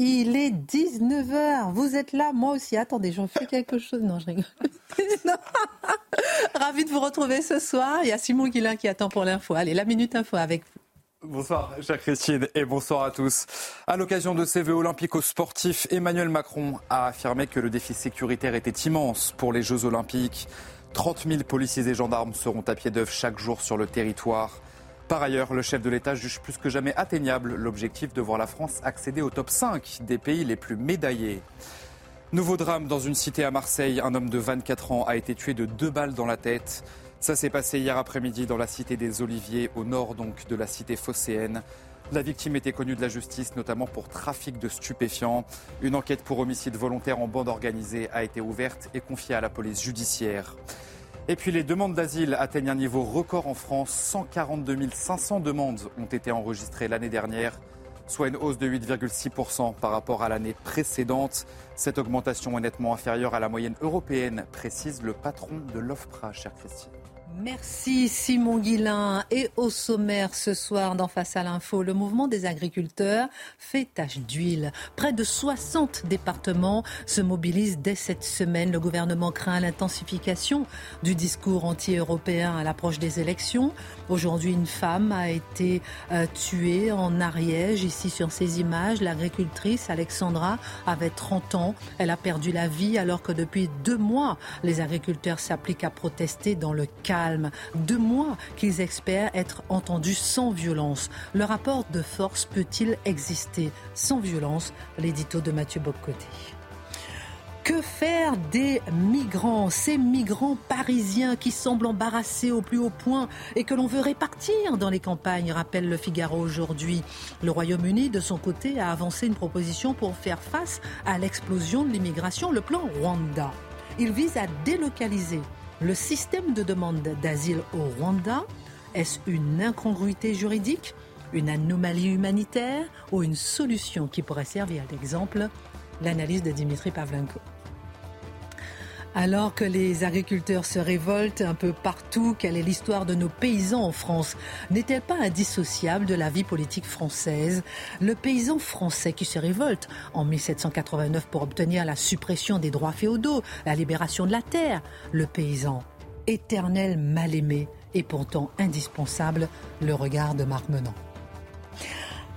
Il est 19h, vous êtes là, moi aussi. Attendez, j'en fais quelque chose. Non, je rigole. Ravi de vous retrouver ce soir. Il y a Simon Guillain qui attend pour l'info. Allez, la Minute Info avec vous. Bonsoir, chère Christine, et bonsoir à tous. À l'occasion de ces Vœux olympico-sportifs, Emmanuel Macron a affirmé que le défi sécuritaire était immense pour les Jeux olympiques. 30 000 policiers et gendarmes seront à pied d'œuvre chaque jour sur le territoire. Par ailleurs, le chef de l'État juge plus que jamais atteignable l'objectif de voir la France accéder au top 5 des pays les plus médaillés. Nouveau drame dans une cité à Marseille. Un homme de 24 ans a été tué de deux balles dans la tête. Ça s'est passé hier après-midi dans la cité des Oliviers, au nord donc de la cité phocéenne. La victime était connue de la justice, notamment pour trafic de stupéfiants. Une enquête pour homicide volontaire en bande organisée a été ouverte et confiée à la police judiciaire. Et puis les demandes d'asile atteignent un niveau record en France. 142 500 demandes ont été enregistrées l'année dernière, soit une hausse de 8,6% par rapport à l'année précédente. Cette augmentation est nettement inférieure à la moyenne européenne, précise le patron de l'OFPRA, chère Christine. Merci Simon Guillain. Et au sommaire ce soir dans Face à l'info, le mouvement des agriculteurs fait tache d'huile. Près de 60 départements se mobilisent dès cette semaine. Le gouvernement craint l'intensification du discours anti-européen à l'approche des élections. Aujourd'hui, une femme a été euh, tuée en Ariège. Ici sur ces images, l'agricultrice Alexandra avait 30 ans. Elle a perdu la vie alors que depuis deux mois, les agriculteurs s'appliquent à protester dans le calme deux mois qu'ils espèrent être entendus sans violence. Le rapport de force peut-il exister sans violence? L'édito de Mathieu Boccoté. Que faire des migrants, ces migrants parisiens qui semblent embarrassés au plus haut point et que l'on veut répartir dans les campagnes, rappelle le Figaro aujourd'hui. Le Royaume-Uni, de son côté, a avancé une proposition pour faire face à l'explosion de l'immigration, le plan Rwanda. Il vise à délocaliser le système de demande d'asile au Rwanda, est-ce une incongruité juridique, une anomalie humanitaire ou une solution qui pourrait servir d'exemple? L'analyse de Dimitri Pavlenko. Alors que les agriculteurs se révoltent un peu partout, quelle est l'histoire de nos paysans en France? N'est-elle pas indissociable de la vie politique française? Le paysan français qui se révolte en 1789 pour obtenir la suppression des droits féodaux, la libération de la terre. Le paysan, éternel mal-aimé et pourtant indispensable, le regard de Marc Menant.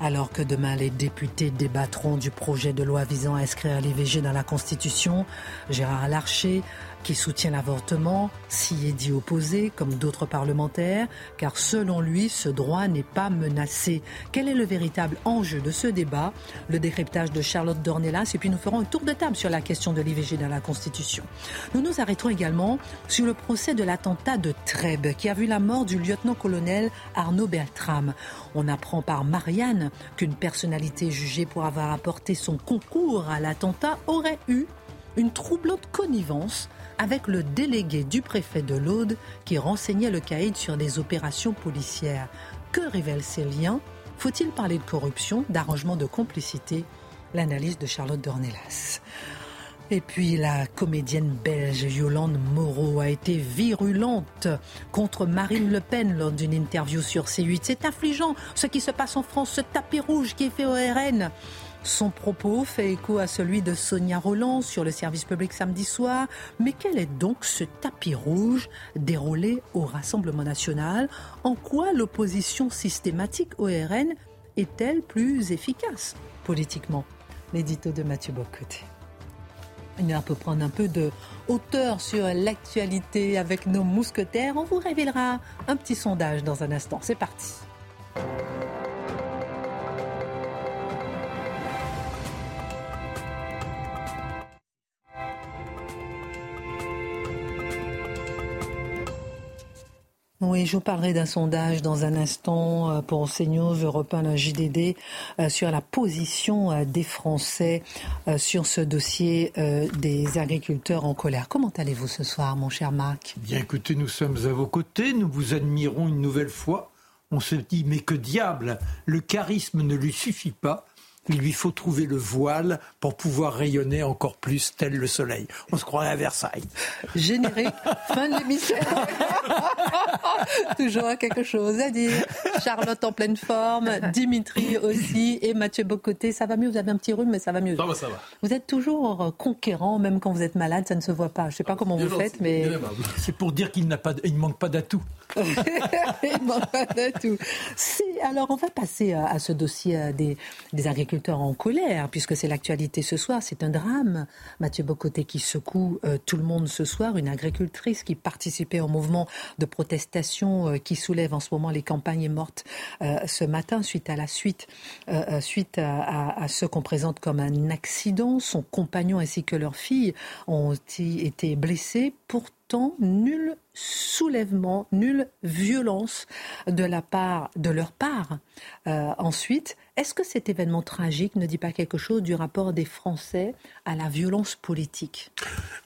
Alors que demain les députés débattront du projet de loi visant à inscrire l'IVG dans la Constitution, Gérard Larcher qui soutient l'avortement, s'y est dit opposé, comme d'autres parlementaires, car selon lui, ce droit n'est pas menacé. Quel est le véritable enjeu de ce débat? Le décryptage de Charlotte Dornelas, et puis nous ferons un tour de table sur la question de l'IVG dans la Constitution. Nous nous arrêterons également sur le procès de l'attentat de Trèbes, qui a vu la mort du lieutenant-colonel Arnaud Beltrame. On apprend par Marianne qu'une personnalité jugée pour avoir apporté son concours à l'attentat aurait eu une troublante connivence avec le délégué du préfet de l'Aude qui renseignait le caïd sur des opérations policières. Que révèlent ces liens? Faut-il parler de corruption, d'arrangement de complicité? L'analyse de Charlotte Dornelas. Et puis la comédienne belge Yolande Moreau a été virulente contre Marine Le Pen lors d'une interview sur C8. C'est affligeant ce qui se passe en France, ce tapis rouge qui est fait au RN. Son propos fait écho à celui de Sonia Roland sur le service public samedi soir. Mais quel est donc ce tapis rouge déroulé au Rassemblement national? En quoi l'opposition systématique au RN est-elle plus efficace politiquement? L'édito de Mathieu Bocoté. On peut prendre un peu de hauteur sur l'actualité avec nos mousquetaires. On vous révélera un petit sondage dans un instant. C'est parti. Oui, je vous parlerai d'un sondage dans un instant euh, pour CNews, Europe 1, la JDD, euh, sur la position euh, des Français sur ce dossier des agriculteurs en colère. Comment allez-vous ce soir, mon cher Marc? Bien écoutez, nous sommes à vos côtés, nous vous admirons une nouvelle fois. On se dit, mais que diable, le charisme ne lui suffit pas il lui faut trouver le voile pour pouvoir rayonner encore plus tel le soleil. On se croirait à Versailles. Générique, fin de l'émission. Toujours quelque chose à dire. Charlotte en pleine forme, Dimitri aussi et Mathieu Bocoté. Ça va mieux Vous avez un petit rhume, mais ça va mieux. Ça va, ça va. Vous êtes toujours conquérant, même quand vous êtes malade, ça ne se voit pas. Je ne sais pas comment vous faites, mais. C'est pour dire qu'il ne manque pas d'atouts. il manque pas d'atouts. Alors, on va passer à ce dossier euh, des, des agriculteurs en colère, puisque c'est l'actualité ce soir. C'est un drame. Mathieu Bocoté qui secoue euh, tout le monde ce soir. Une agricultrice qui participait au mouvement de protestation euh, qui soulève en ce moment les campagnes est morte euh, ce matin suite à la suite, suite à, ce qu'on présente comme un accident. Son compagnon ainsi que leur fille ont été blessés. Nul soulèvement, nulle violence de la part de leur part. ensuite, est-ce que cet événement tragique ne dit pas quelque chose du rapport des Français à la violence politique?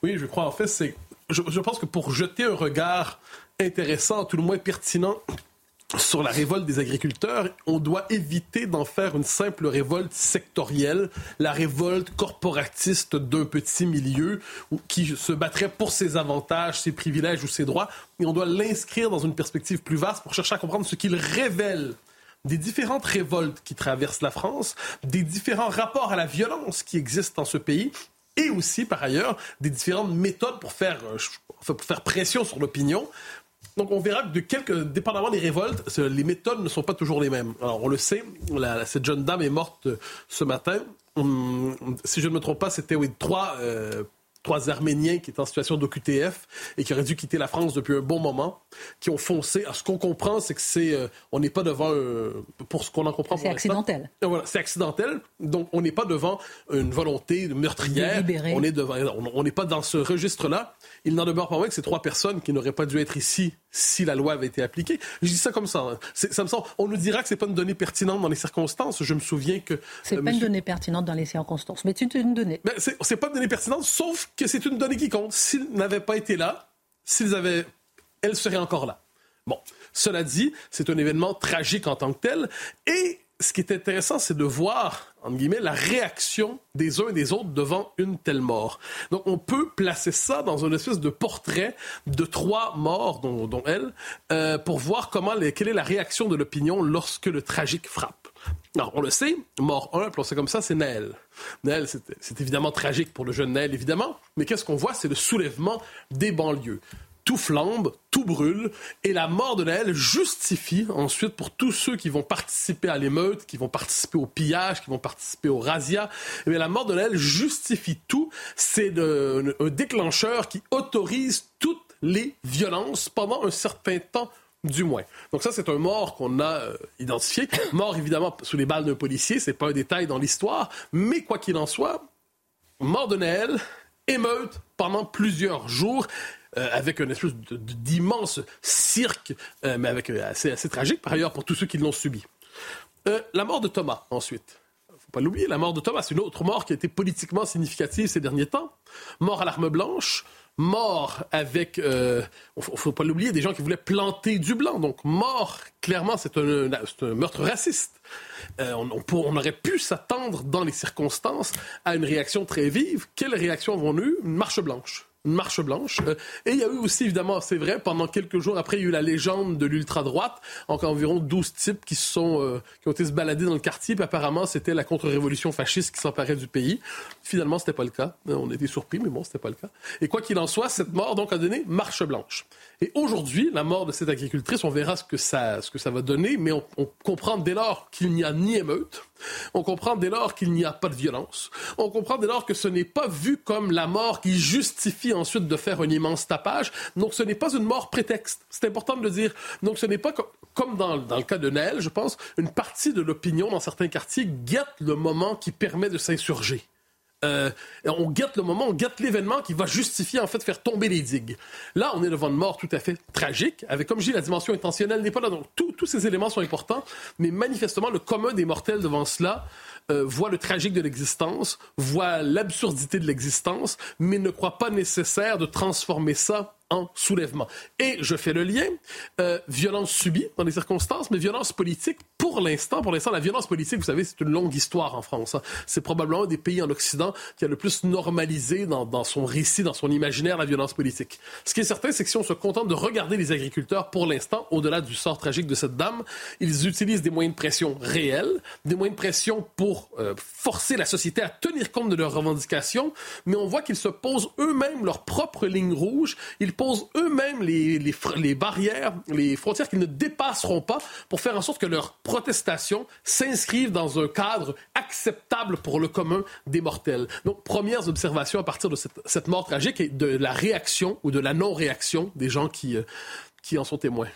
Oui, je crois. En fait, c'est. Je, pense que pour jeter un regard intéressant, tout le moins pertinent, sur la révolte des agriculteurs, on doit éviter d'en faire une simple révolte sectorielle, la révolte corporatiste d'un petit milieu qui se battrait pour ses avantages, ses privilèges ou ses droits, et on doit l'inscrire dans une perspective plus vaste pour chercher à comprendre ce qu'il révèle des différentes révoltes qui traversent la France, des différents rapports à la violence qui existent dans ce pays et aussi, par ailleurs, des différentes méthodes pour faire, euh, pour faire pression sur l'opinion. Donc, on verra que de quelques, dépendamment des révoltes, les méthodes ne sont pas toujours les mêmes. Alors, on le sait, cette jeune dame est morte euh, ce matin. Hum, si je ne me trompe pas, c'était oui, trois euh, trois Arméniens qui étaient en situation d'OQTF et qui auraient dû quitter la France depuis un bon moment, qui ont foncé. À ce qu'on comprend, c'est que c'est, euh, on n'est pas devant, pour ce qu'on en comprend. C'est accidentel. Euh, voilà, c'est accidentel. Donc, on n'est pas devant une volonté meurtrière. On est devant, on n'est pas dans ce registre-là. Il n'en demeure pas moins que ces trois personnes qui n'auraient pas dû être ici si la loi avait été appliquée. Je dis ça comme ça. Hein. Ça me semble. On nous dira que c'est pas une donnée pertinente dans les circonstances. Je me souviens que c'est pas une donnée pertinente dans les circonstances, mais c'est une donnée. Ben, c'est pas une donnée pertinente, sauf que c'est une donnée qui compte. S'ils n'avaient pas été là, s'ils avaient, elle serait encore là. Bon, cela dit, c'est un événement tragique en tant que tel, et ce qui est intéressant, c'est de voir, entre guillemets, la réaction des uns et des autres devant une telle mort. Donc, on peut placer ça dans une espèce de portrait de trois morts, dont, elle, euh, pour voir comment quelle est la réaction de l'opinion lorsque le tragique frappe. Alors, on le sait, mort 1, puis on sait comme ça, c'est Naël. Naël, c'est évidemment tragique pour le jeune Naël, évidemment, mais qu'est-ce qu'on voit? C'est le soulèvement des banlieues tout flambe, tout brûle, et la mort de Naël justifie ensuite pour tous ceux qui vont participer à l'émeute, qui vont participer au pillage, qui vont participer au razzia, eh la mort de Naël justifie tout. C'est un déclencheur qui autorise toutes les violences pendant un certain temps du moins. Donc ça, c'est un mort qu'on a euh, identifié. Mort, évidemment, sous les balles d'un policier, c'est pas un détail dans l'histoire, mais quoi qu'il en soit, mort de Naël, émeute pendant plusieurs jours. Euh, avec un espèce d'immense cirque, euh, mais avec assez, assez tragique par ailleurs pour tous ceux qui l'ont subi. la mort de Thomas, ensuite faut pas l'oublier, la mort de Thomas, c'est une autre mort qui a été politiquement significative ces derniers temps. Mort à l'arme blanche, mort avec, euh, faut pas l'oublier, des gens qui voulaient planter du blanc. Donc mort, clairement, c'est un, meurtre raciste. Euh, on, on, aurait pu s'attendre dans les circonstances à une réaction très vive. Quelle réaction avons-nous? Une marche blanche une marche blanche. Euh, et il y a eu aussi, évidemment, c'est vrai, pendant quelques jours après, il y a eu la légende de l'ultra-droite, environ 12 types qui, sont, euh, qui ont été se balader dans le quartier, puis apparemment, c'était la contre-révolution fasciste qui s'emparait du pays. Finalement, c'était pas le cas. Euh, on était surpris, mais bon, c'était pas le cas. Et quoi qu'il en soit, cette mort, donc, a donné marche blanche. Et aujourd'hui, la mort de cette agricultrice, on verra ce que ça, ce que ça va donner, mais on, comprend dès lors qu'il n'y a ni émeute, on comprend dès lors qu'il n'y a pas de violence. On comprend dès lors que ce n'est pas vu comme la mort qui justifie ensuite de faire un immense tapage. Donc ce n'est pas une mort prétexte. C'est important de le dire. Donc ce n'est pas comme dans, le cas de Naël, je pense, une partie de l'opinion dans certains quartiers guette le moment qui permet de s'insurger. Euh, on guette le moment, on guette l'événement qui va justifier en fait faire tomber les digues. Là, on est devant une mort tout à fait tragique, avec comme je dis, la dimension intentionnelle n'est pas là. Donc tous ces éléments sont importants, mais manifestement le commun des mortels devant cela euh, voit le tragique de l'existence, voit l'absurdité de l'existence, mais ne croit pas nécessaire de transformer ça en soulèvement. Et je fais le lien, euh, violence subie dans les circonstances, mais violence politique pour l'instant. Pour l'instant, la violence politique, vous savez, c'est une longue histoire en France. Hein. C'est probablement un des pays en Occident qui a le plus normalisé dans, dans, son récit, dans son imaginaire, la violence politique. Ce qui est certain, c'est que si on se contente de regarder les agriculteurs pour l'instant, au-delà du sort tragique de cette dame, ils utilisent des moyens de pression réels, des moyens de pression pour euh, forcer la société à tenir compte de leurs revendications, mais on voit qu'ils se posent eux-mêmes leurs propres lignes rouges. Ils posent eux-mêmes les, les, barrières, les frontières qu'ils ne dépasseront pas pour faire en sorte que leurs protestations s'inscrivent dans un cadre acceptable pour le commun des mortels. Donc, premières observations à partir de cette, mort tragique et de la réaction ou de la non-réaction des gens qui, euh, qui en sont témoins.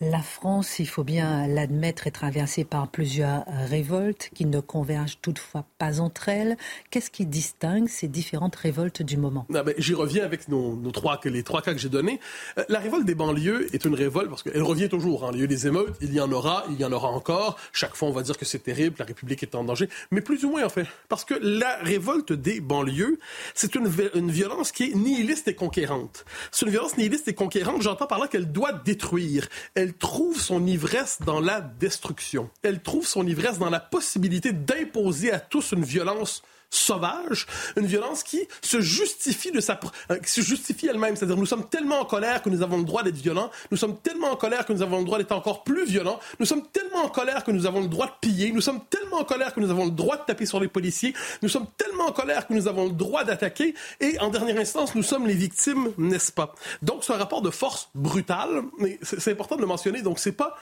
La France, il faut bien l'admettre, est traversée par plusieurs révoltes qui ne convergent toutefois pas entre elles. Qu'est-ce qui distingue ces différentes révoltes du moment? Ah ben, J'y reviens avec nos, trois, les trois cas que j'ai donnés. Euh, la révolte des banlieues est une révolte parce qu'elle revient toujours. Hein. Il y a eu des émeutes, il y en aura, il y en aura encore. Chaque fois, on va dire que c'est terrible, la République est en danger, mais plus ou moins en fait. Parce que la révolte des banlieues, c'est une, violence qui est nihiliste et conquérante. C'est une violence nihiliste et conquérante, j'entends par là qu'elle doit détruire. Elle trouve son ivresse dans la destruction. Elle trouve son ivresse dans la possibilité d'imposer à tous une violence sauvage, une violence qui se justifie de sa, euh, qui se justifie elle-même. C'est-à-dire, nous sommes tellement en colère que nous avons le droit d'être violents. Nous sommes tellement en colère que nous avons le droit d'être encore plus violents. Nous sommes tellement en colère que nous avons le droit de piller. Nous sommes tellement en colère que nous avons le droit de taper sur les policiers. Nous sommes tellement en colère que nous avons le droit d'attaquer. Et en dernière instance, nous sommes les victimes, n'est-ce pas? Donc, c'est un rapport de force brutal, mais c'est important de le mentionner. Donc, c'est pas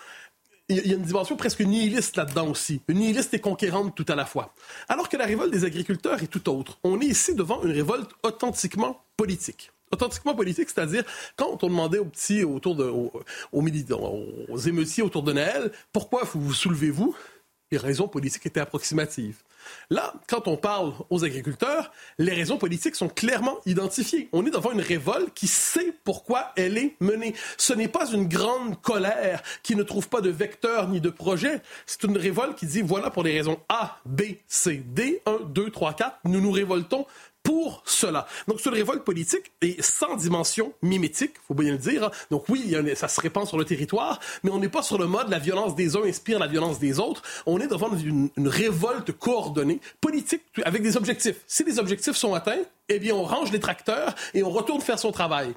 il y a une dimension presque nihiliste là-dedans aussi, une nihiliste et conquérante tout à la fois. Alors que la révolte des agriculteurs est tout autre. On est ici devant une révolte authentiquement politique authentiquement politique, c'est-à-dire quand on demandait aux petits autour de, aux, militants, aux émeutiers autour de Noël, pourquoi vous soulevez-vous? Les raisons politiques étaient approximatives. Là, quand on parle aux agriculteurs, les raisons politiques sont clairement identifiées. On est devant une révolte qui sait pourquoi elle est menée. Ce n'est pas une grande colère qui ne trouve pas de vecteur ni de projet. C'est une révolte qui dit voilà pour les raisons A, B, C, D, 1, 2, 3, 4, nous nous révoltons pour cela. Donc, c'est une révolte politique et sans dimension mimétique, faut bien le dire. Hein. Donc, oui, ça se répand sur le territoire, mais on n'est pas sur le mode la violence des uns inspire la violence des autres. On est devant une, révolte coordonnée, politique, avec des objectifs. Si les objectifs sont atteints, eh bien, on range les tracteurs et on retourne faire son travail.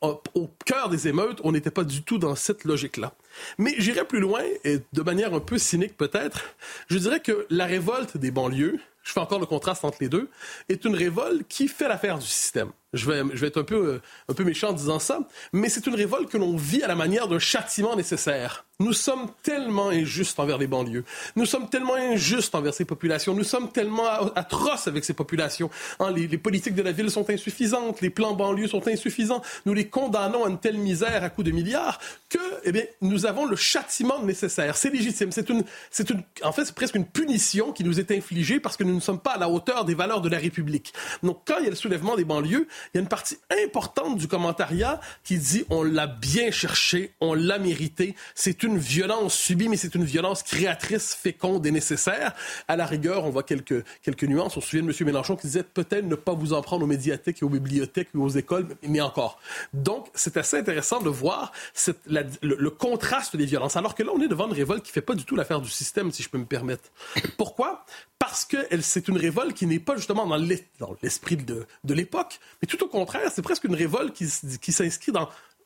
Au cœur des émeutes, on n'était pas du tout dans cette logique-là. Mais j'irais plus loin, et de manière un peu cynique peut-être, je dirais que la révolte des banlieues, je fais encore le contraste entre les deux, est une révolte qui fait l'affaire du système. Je vais, je vais être un peu, euh, un peu méchant en disant ça, mais c'est une révolte que l'on vit à la manière d'un châtiment nécessaire. Nous sommes tellement injustes envers les banlieues. Nous sommes tellement injustes envers ces populations. Nous sommes tellement atroces avec ces populations. Hein, les, les, politiques de la ville sont insuffisantes. Les plans banlieues sont insuffisants. Nous les condamnons à une telle misère à coups de milliards que, eh bien, nous avons le châtiment nécessaire. C'est légitime. C'est une, c'est une, en fait, c'est presque une punition qui nous est infligée parce que nous ne sommes pas à la hauteur des valeurs de la République. Donc, quand il y a le soulèvement des banlieues, il y a une partie importante du commentariat qui dit on l'a bien cherché, on l'a mérité. C'est une violence subie, mais c'est une violence créatrice, féconde et nécessaire. À la rigueur, on voit quelques, quelques nuances. On se souvient de M. Mélenchon qui disait peut-être ne pas vous en prendre aux médiathèques et aux bibliothèques ou aux écoles, mais encore. Donc, c'est assez intéressant de voir le, contraste des violences. Alors que là, on est devant une révolte qui fait pas du tout l'affaire du système, si je peux me permettre. Pourquoi? Parce que c'est une révolte qui n'est pas justement dans l'esprit de, de l'époque, mais tout au contraire, c'est presque une révolte qui, s'inscrit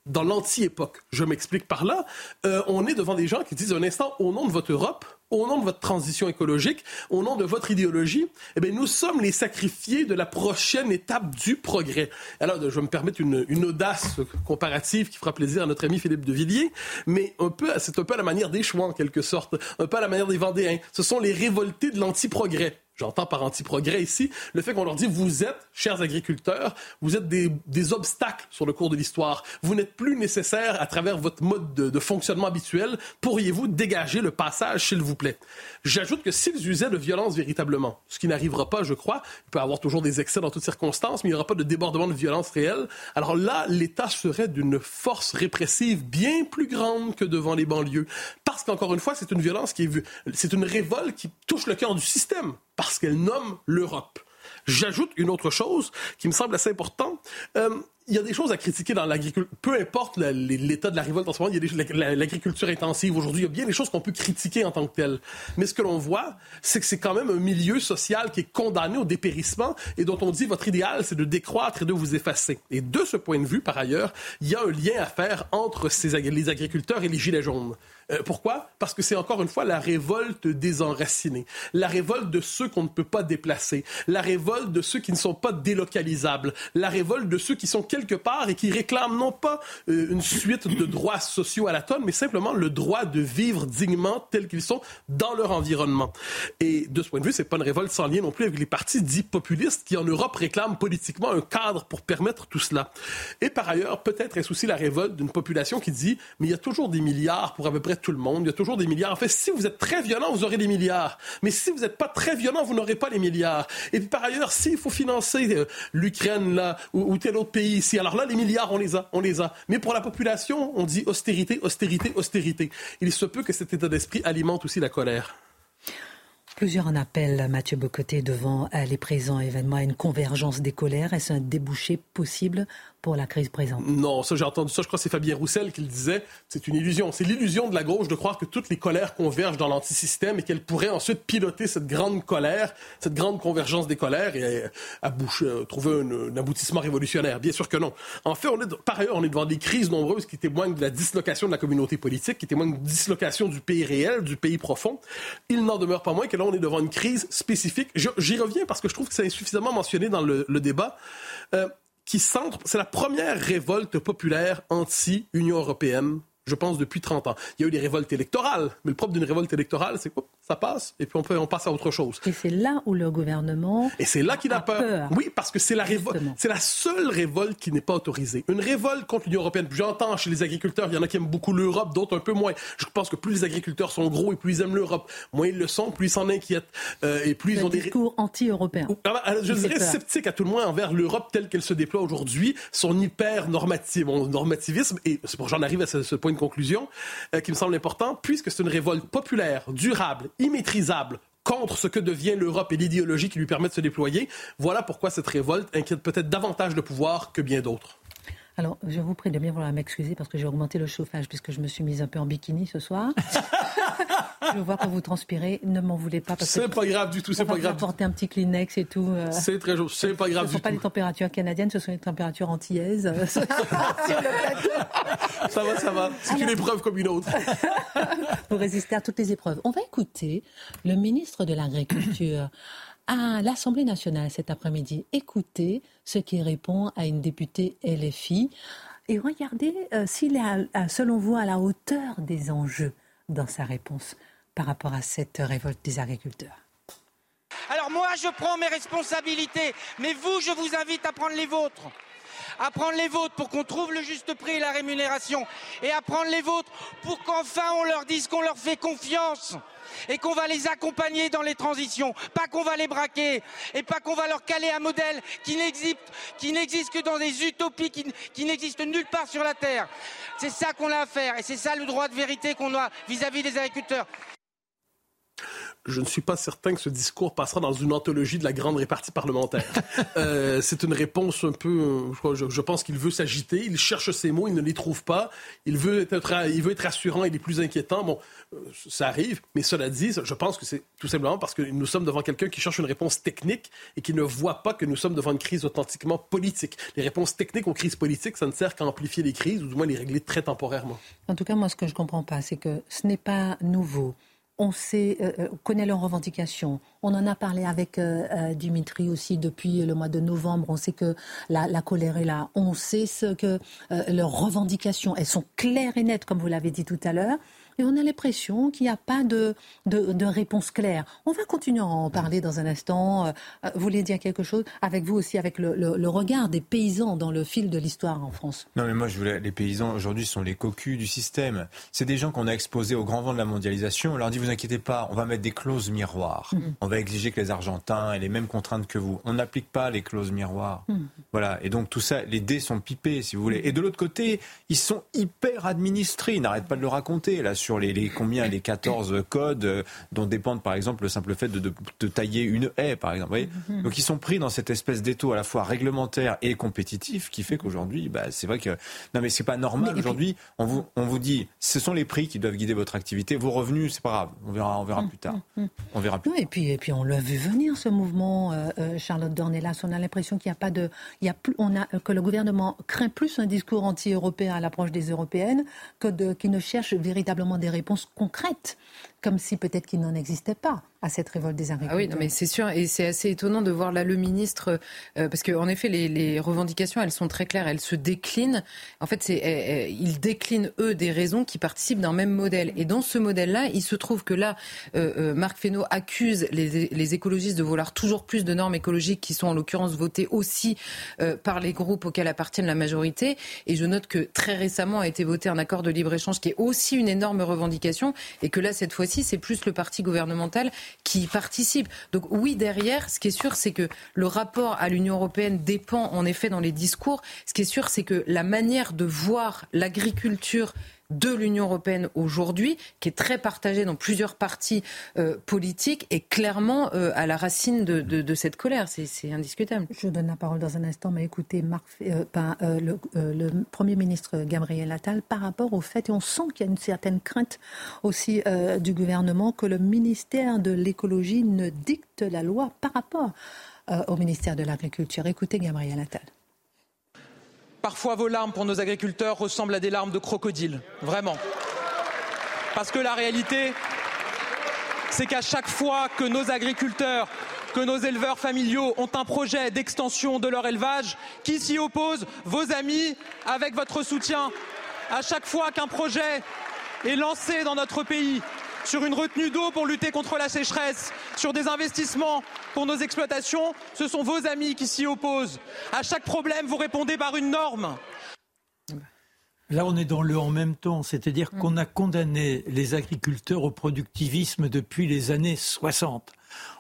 dans l'anti-époque. Je m'explique par là. Euh, on est devant des gens qui disent un instant, au nom de votre Europe, au nom de votre transition écologique, au nom de votre idéologie, eh bien, nous sommes les sacrifiés de la prochaine étape du progrès. Alors, je vais me permettre une, une audace comparative qui fera plaisir à notre ami Philippe de Villiers, mais un peu, c'est un peu à la manière des Chouans, en quelque sorte, un peu à la manière des Vendéens. Ce sont les révoltés de l'anti-progrès. J'entends par anti-progrès ici, le fait qu'on leur dit vous êtes, chers agriculteurs, vous êtes des, des obstacles sur le cours de l'histoire. Vous n'êtes plus nécessaires à travers votre mode de, de fonctionnement habituel. Pourriez-vous dégager le passage, s'il vous plaît? J'ajoute que s'ils usaient de violence véritablement, ce qui n'arrivera pas, je crois, il peut y avoir toujours des excès dans toutes circonstances, mais il n'y aura pas de débordement de violence réelle. Alors là, l'État serait d'une force répressive bien plus grande que devant les banlieues. Parce qu'encore une fois, c'est une violence qui est vue, c'est une révolte qui touche le cœur du système parce qu'elle nomme l'Europe. J'ajoute une autre chose qui me semble assez importante. Euh, il y a des choses à critiquer dans l'agriculture. Peu importe l'état de la révolte en ce moment, il y a l'agriculture intensive aujourd'hui. Il y a bien des choses qu'on peut critiquer en tant que telles. Mais ce que l'on voit, c'est que c'est quand même un milieu social qui est condamné au dépérissement et dont on dit votre idéal, c'est de décroître et de vous effacer. Et de ce point de vue, par ailleurs, il y a un lien à faire entre les agriculteurs et les gilets jaunes. Euh, pourquoi? Parce que c'est encore une fois la révolte des enracinés, la révolte de ceux qu'on ne peut pas déplacer, la révolte de ceux qui ne sont pas délocalisables, la révolte de ceux qui sont quelque part et qui réclament non pas euh, une suite de droits sociaux à la tonne, mais simplement le droit de vivre dignement tels qu'ils sont dans leur environnement. Et de ce point de vue, c'est pas une révolte sans lien non plus avec les partis dits populistes qui en Europe réclament politiquement un cadre pour permettre tout cela. Et par ailleurs, peut-être est-ce aussi la révolte d'une population qui dit mais il y a toujours des milliards pour à peu près tout le monde, il y a toujours des milliards. En fait, si vous êtes très violent, vous aurez des milliards. Mais si vous n'êtes pas très violent, vous n'aurez pas les milliards. Et puis par ailleurs, s'il faut financer euh, l'Ukraine là ou, ou tel autre pays ici, alors là, les milliards, on les a, on les a. Mais pour la population, on dit austérité, austérité, austérité. Il se peut que cet état d'esprit alimente aussi la colère. Plusieurs en appellent, Mathieu Bocoté, devant euh, les présents événements à une convergence des colères. Est-ce un débouché possible pour la crise présente. Non, ça j'ai entendu ça, je crois que c'est Fabien Roussel qui le disait, c'est une illusion. C'est l'illusion de la gauche de croire que toutes les colères convergent dans l'antisystème et qu'elle pourrait ensuite piloter cette grande colère, cette grande convergence des colères et euh, trouver un, aboutissement révolutionnaire. Bien sûr que non. En fait, par ailleurs, on est devant des crises nombreuses qui témoignent de la dislocation de la communauté politique, qui témoignent de dislocation du pays réel, du pays profond. Il n'en demeure pas moins que là, on est devant une crise spécifique. J'y reviens parce que je trouve que c'est insuffisamment mentionné dans le, débat. Euh, qui centre, c'est la première révolte populaire anti-Union européenne je pense, depuis 30 ans. Il y a eu des révoltes électorales, mais le propre d'une révolte électorale, c'est quoi ça passe, et puis on, peut, on passe à autre chose. Et c'est là où le gouvernement. Et c'est là qu'il a, peur. Oui, parce que c'est la révolte. C'est la seule révolte qui n'est pas autorisée. Une révolte contre l'Union européenne. J'entends chez les agriculteurs, il y en a qui aiment beaucoup l'Europe, d'autres un peu moins. Je pense que plus les agriculteurs sont gros et plus ils aiment l'Europe, moins ils le sont, plus ils s'en inquiètent. Euh, et plus ils ont des discours anti-européens. Bah, je dirais sceptiques à tout le moins envers l'Europe telle qu'elle se déploie aujourd'hui, son hyper normative, normativisme. Et c'est pour j'en arrive à ce, point de conclusion euh, qui me semble important, puisque c'est une révolte populaire, durable, immaîtrisable contre ce que devient l'Europe et l'idéologie qui lui permet de se déployer. Voilà pourquoi cette révolte inquiète peut-être davantage le pouvoir que bien d'autres. Alors, je vous prie de bien vouloir m'excuser parce que j'ai augmenté le chauffage puisque je me suis mise un peu en bikini ce soir. je vois que vous transpirez. Ne m'en voulez pas. C'est pas grave du tout. C'est pas grave. apporter un petit Kleenex et tout. Euh. C'est très C'est pas grave. Ce ne sont pas les températures canadiennes, ce sont les températures antillaises. ça va, ça va. C'est une épreuve comme une autre. vous résistez à toutes les épreuves. On va écouter le ministre de l'Agriculture à l'Assemblée nationale cet après-midi. Écoutez ce qu'il répond à une députée LFI et regardez euh, s'il est, selon vous, à la hauteur des enjeux dans sa réponse par rapport à cette révolte des agriculteurs. Alors moi, je prends mes responsabilités, mais vous, je vous invite à prendre les vôtres à prendre les vôtres pour qu'on trouve le juste prix et la rémunération, et à prendre les vôtres pour qu'enfin on leur dise qu'on leur fait confiance et qu'on va les accompagner dans les transitions, pas qu'on va les braquer et pas qu'on va leur caler un modèle qui n'existe, que dans des utopies qui, n'existent nulle part sur la terre. C'est ça qu'on a à faire et c'est ça le droit de vérité qu'on a vis-à-vis -vis des agriculteurs je ne suis pas certain que ce discours passera dans une anthologie de la grande répartie parlementaire. euh, c'est une réponse un peu, je, je pense qu'il veut s'agiter, il cherche ses mots, il ne les trouve pas, il veut être, il veut être rassurant, il est plus inquiétant. Bon, euh, ça arrive, mais cela dit, je pense que c'est tout simplement parce que nous sommes devant quelqu'un qui cherche une réponse technique et qui ne voit pas que nous sommes devant une crise authentiquement politique. Les réponses techniques aux crises politiques, ça ne sert qu'à amplifier les crises ou du moins les régler très temporairement. En tout cas, moi, ce que je ne comprends pas, c'est que ce n'est pas nouveau on sait, euh, euh, connaît leurs revendications. On en a parlé avec euh, Dimitri aussi depuis le mois de novembre. On sait que la, colère est là. On sait ce que leurs revendications, elles sont claires et nettes, comme vous l'avez dit tout à l'heure. Et on a l'impression qu'il n'y a pas de, de, réponse claire. On va continuer à en parler dans un instant. Euh, vous voulez dire quelque chose avec vous aussi, avec le, regard des paysans dans le fil de l'histoire en France? Non, mais moi, je voulais, les paysans aujourd'hui sont les cocus du système. C'est des gens qu'on a exposés au grand vent de la mondialisation. On leur dit, vous inquiétez pas, on va mettre des clauses miroirs. Mm-hmm. On va exiger que les Argentins aient les mêmes contraintes que vous. On n'applique pas les clauses miroirs. Mm-hmm. Voilà. Et donc, tout ça, les dés sont pipés, si vous voulez. Et de l'autre côté, ils sont hyper administrés. Ils n'arrêtent pas de le raconter, là, sur les, les combien, les 14 codes euh, dont dépendent, par exemple, le simple fait de, de, tailler une haie, par exemple. Mm-hmm. Donc, ils sont pris dans cette espèce d'étau à la fois réglementaire et compétitif qui fait qu'aujourd'hui, bah, c'est vrai que, non, mais c'est pas normal. Aujourd'hui, on vous, on vous dit, ce sont les prix qui doivent guider votre activité. Vos revenus, c'est pas grave. On verra, on verra mm, plus tard. Mm, mm. On verra plus. et puis, et puis, on l'a vu venir ce mouvement, euh, euh, Charlotte Dornelas. On a l'impression qu'il n'y a pas de, il y a plus, on a que le gouvernement craint plus un discours anti-européen à l'approche des européennes que de, qui ne cherche véritablement des réponses concrètes comme si peut-être qu'il n'en existait pas à cette révolte des agriculteurs. Ah oui, non, mais c'est sûr, et c'est assez étonnant de voir là le ministre, euh, parce qu'en effet, les, revendications, elles sont très claires, elles se déclinent. En fait, c'est, euh, euh, ils déclinent, eux, des raisons qui participent d'un même modèle. Et dans ce modèle-là, il se trouve que là, Marc Fesneau accuse les, les, écologistes de vouloir toujours plus de normes écologiques qui sont en l'occurrence votées aussi par les groupes auxquels appartiennent la majorité. Et je note que très récemment a été voté un accord de libre-échange qui est aussi une énorme revendication, et que là, cette fois-ci, c'est plus le parti gouvernemental qui participe. Donc oui, derrière, ce qui est sûr, c'est que le rapport à l'Union européenne dépend en effet dans les discours. Ce qui est sûr, c'est que la manière de voir l'agriculture de l'Union européenne aujourd'hui, qui est très partagée dans plusieurs partis euh, politiques, est clairement euh, à la racine de, cette colère. C'est indiscutable. Je donne la parole dans un instant, mais écoutez, euh, le, Premier ministre Gabriel Attal, par rapport au fait, et on sent qu'il y a une certaine crainte aussi du gouvernement, que le ministère de l'écologie ne dicte la loi par rapport au ministère de l'Agriculture. Écoutez Gabriel Attal. Parfois, vos larmes pour nos agriculteurs ressemblent à des larmes de crocodile, vraiment. Parce que la réalité, c'est qu'à chaque fois que nos agriculteurs, que nos éleveurs familiaux ont un projet d'extension de leur élevage, qui s'y oppose Vos amis, avec votre soutien. À chaque fois qu'un projet est lancé dans notre pays, sur une retenue d'eau pour lutter contre la sécheresse, sur des investissements pour nos exploitations, ce sont vos amis qui s'y opposent. À chaque problème, vous répondez par une norme. Là, on est dans le en même temps, c'est-à-dire qu'on a condamné les agriculteurs au productivisme depuis les années 60.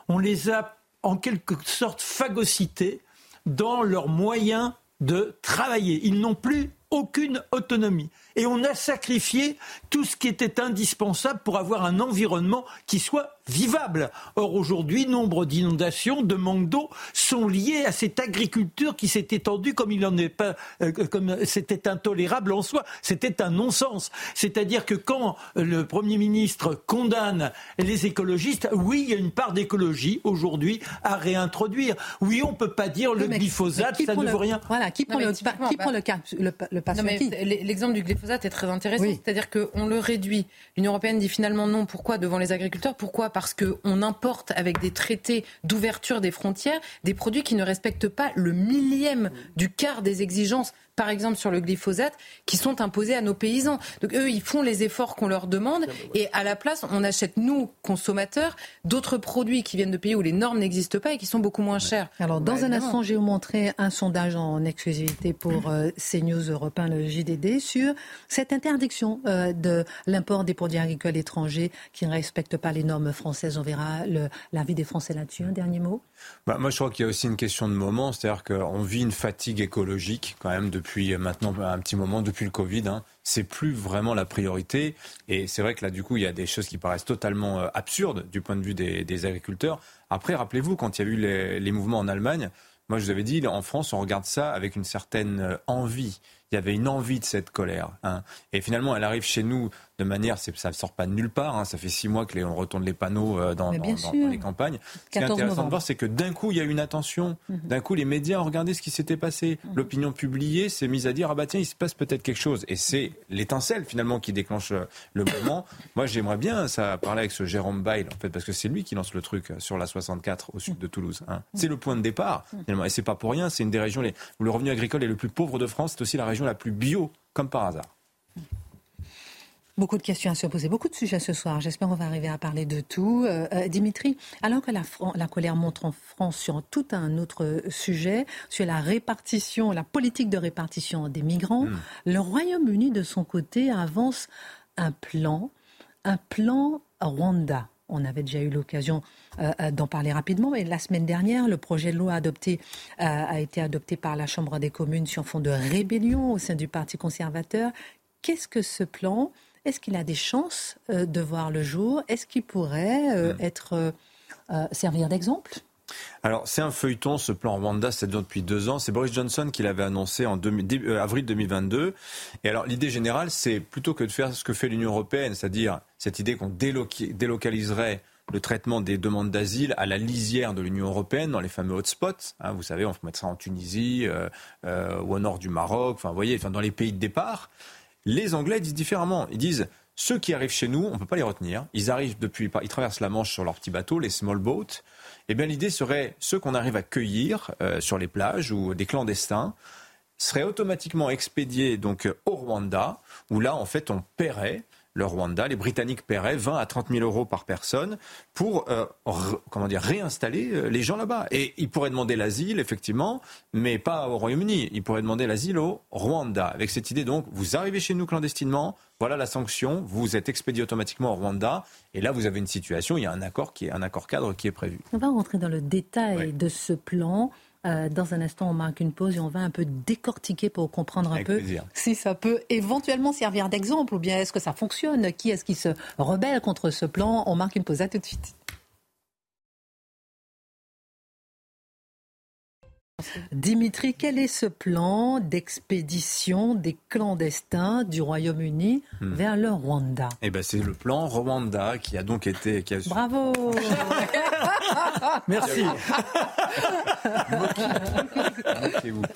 On les a en quelque sorte phagocytés dans leurs moyens de travailler. Ils n'ont plus aucune autonomie et on a sacrifié tout ce qui était indispensable pour avoir un environnement qui soit vivable. Or aujourd'hui, nombre d'inondations, de manque d'eau sont liées à cette agriculture qui s'est étendue comme il n'en est pas, euh, comme c'était intolérable en soi. C'était un non-sens. C'est-à-dire que quand le Premier ministre condamne les écologistes, oui, il y a une part d'écologie aujourd'hui à réintroduire. Oui, on peut pas dire le glyphosate, ça ne veut rien. Voilà, qui prend, le, qui prend le, cas, le, L'exemple du glyphosate glyphosate est très intéressant. C'est-à-dire qu'on le réduit. L'Union européenne dit finalement non. Pourquoi devant les agriculteurs? Pourquoi? Parce qu'on importe avec des traités d'ouverture des frontières des produits qui ne respectent pas le millième du quart des exigences par exemple sur le glyphosate, qui sont imposés à nos paysans. Donc eux, ils font les efforts qu'on leur demande et à la place, on achète, nous, consommateurs, d'autres produits qui viennent de pays où les normes n'existent pas et qui sont beaucoup moins chers. Alors, dans un instant, je vais vous montrer un sondage en exclusivité pour euh, CNews Europe le JDD, sur cette interdiction euh, de l'import des produits agricoles étrangers qui ne respectent pas les normes françaises. On verra l'avis des Français là-dessus. Un dernier mot bah, Moi, je crois qu'il y a aussi une question de moment, c'est-à-dire qu'on vit une fatigue écologique quand même depuis maintenant un petit moment, depuis le Covid. Hein. C'est plus vraiment la priorité. Et c'est vrai que là, du coup, il y a des choses qui paraissent totalement euh, absurdes du point de vue des, agriculteurs. Après, rappelez-vous, quand il y a eu les, les mouvements en Allemagne, moi, je vous avais dit, en France, on regarde ça avec une certaine euh, envie. Il y avait une envie de cette colère. Hein. Et finalement, elle arrive chez nous de manière, ça ne sort pas de nulle part. Hein. Ça fait six mois que les, on retourne les panneaux euh, dans, les campagnes. Ce qui est intéressant de voir, c'est que d'un coup, il y a eu une attention. Mhm. D'un coup, les médias ont regardé ce qui s'était passé. Mhm. L'opinion publiée s'est mise à dire ah bah tiens, il se passe peut-être quelque chose. Et c'est l'étincelle finalement qui déclenche euh, le mouvement. Moi, j'aimerais bien ça parler avec ce Jérôme Bail en fait, parce que c'est lui qui lance le truc euh, sur la 64 au sud de Toulouse. Hein. Mhm. C'est le point de départ finalement, et c'est pas pour rien. C'est une des régions où le revenu agricole est le plus pauvre de France. C'est aussi la région la plus bio, comme par hasard. Beaucoup de questions à se poser, beaucoup de sujets ce soir. J'espère qu'on va arriver à parler de tout. Euh, euh, Dimitri, alors que la, la, colère monte en France sur tout un autre sujet, sur la répartition, la politique de répartition des migrants, hmm. le Royaume-Uni, de son côté, avance un plan, un plan Rwanda. On avait déjà eu l'occasion euh, d'en parler rapidement, mais la semaine dernière, le projet de loi adopté a été adopté par la Chambre des communes sur fond de rébellion au sein du Parti conservateur. Qu'est-ce que ce plan est-ce qu'il a des chances euh, de voir le jour? Est-ce qu'il pourrait euh, être euh, servir d'exemple? Alors, c'est un feuilleton, ce plan Rwanda, c'est depuis deux ans. C'est Boris Johnson qui l'avait annoncé en avril 2022. Et alors, l'idée générale, c'est plutôt que de faire ce que fait l'Union européenne, c'est-à-dire cette idée qu'on délocaliserait le traitement des demandes d'asile à la lisière de l'Union européenne, dans les fameux hotspots. Hein, vous savez, on peut mettre ça en Tunisie ou au nord du Maroc, enfin, vous voyez, enfin, dans les pays de départ. Les Anglais disent différemment. Ils disent ceux qui arrivent chez nous, on ne peut pas les retenir. Ils arrivent depuis, ils traversent la Manche sur leur petit bateau, les small boats. Eh bien, l'idée serait ceux qu'on arrive à cueillir euh, sur les plages ou des clandestins seraient automatiquement expédiés donc au Rwanda, où là, en fait, on paierait le Rwanda, les Britanniques paieraient 20 à 30 000 euros par personne pour euh, comment dire, réinstaller euh, les gens là-bas. Et ils pourraient demander l'asile, effectivement, mais pas au Royaume-Uni. Ils pourraient demander l'asile au Rwanda. Avec cette idée, donc, vous arrivez chez nous clandestinement, voilà la sanction, vous êtes expédié automatiquement au Rwanda, et là, vous avez une situation, il y a un accord, qui est, un accord cadre qui est prévu. On va rentrer dans le détail de ce plan. Euh, dans un instant, on marque une pause et on va un peu décortiquer pour comprendre un peu si ça peut éventuellement servir d'exemple ou bien est-ce que ça fonctionne? Qui est-ce qui se rebelle contre ce plan? On marque une pause. À tout de suite. Dimitri, quel est ce plan d'expédition des clandestins du Royaume-Uni hmm. vers le Rwanda? Eh ben, c'est le plan Rwanda qui a donc été. Qui a... Bravo Merci.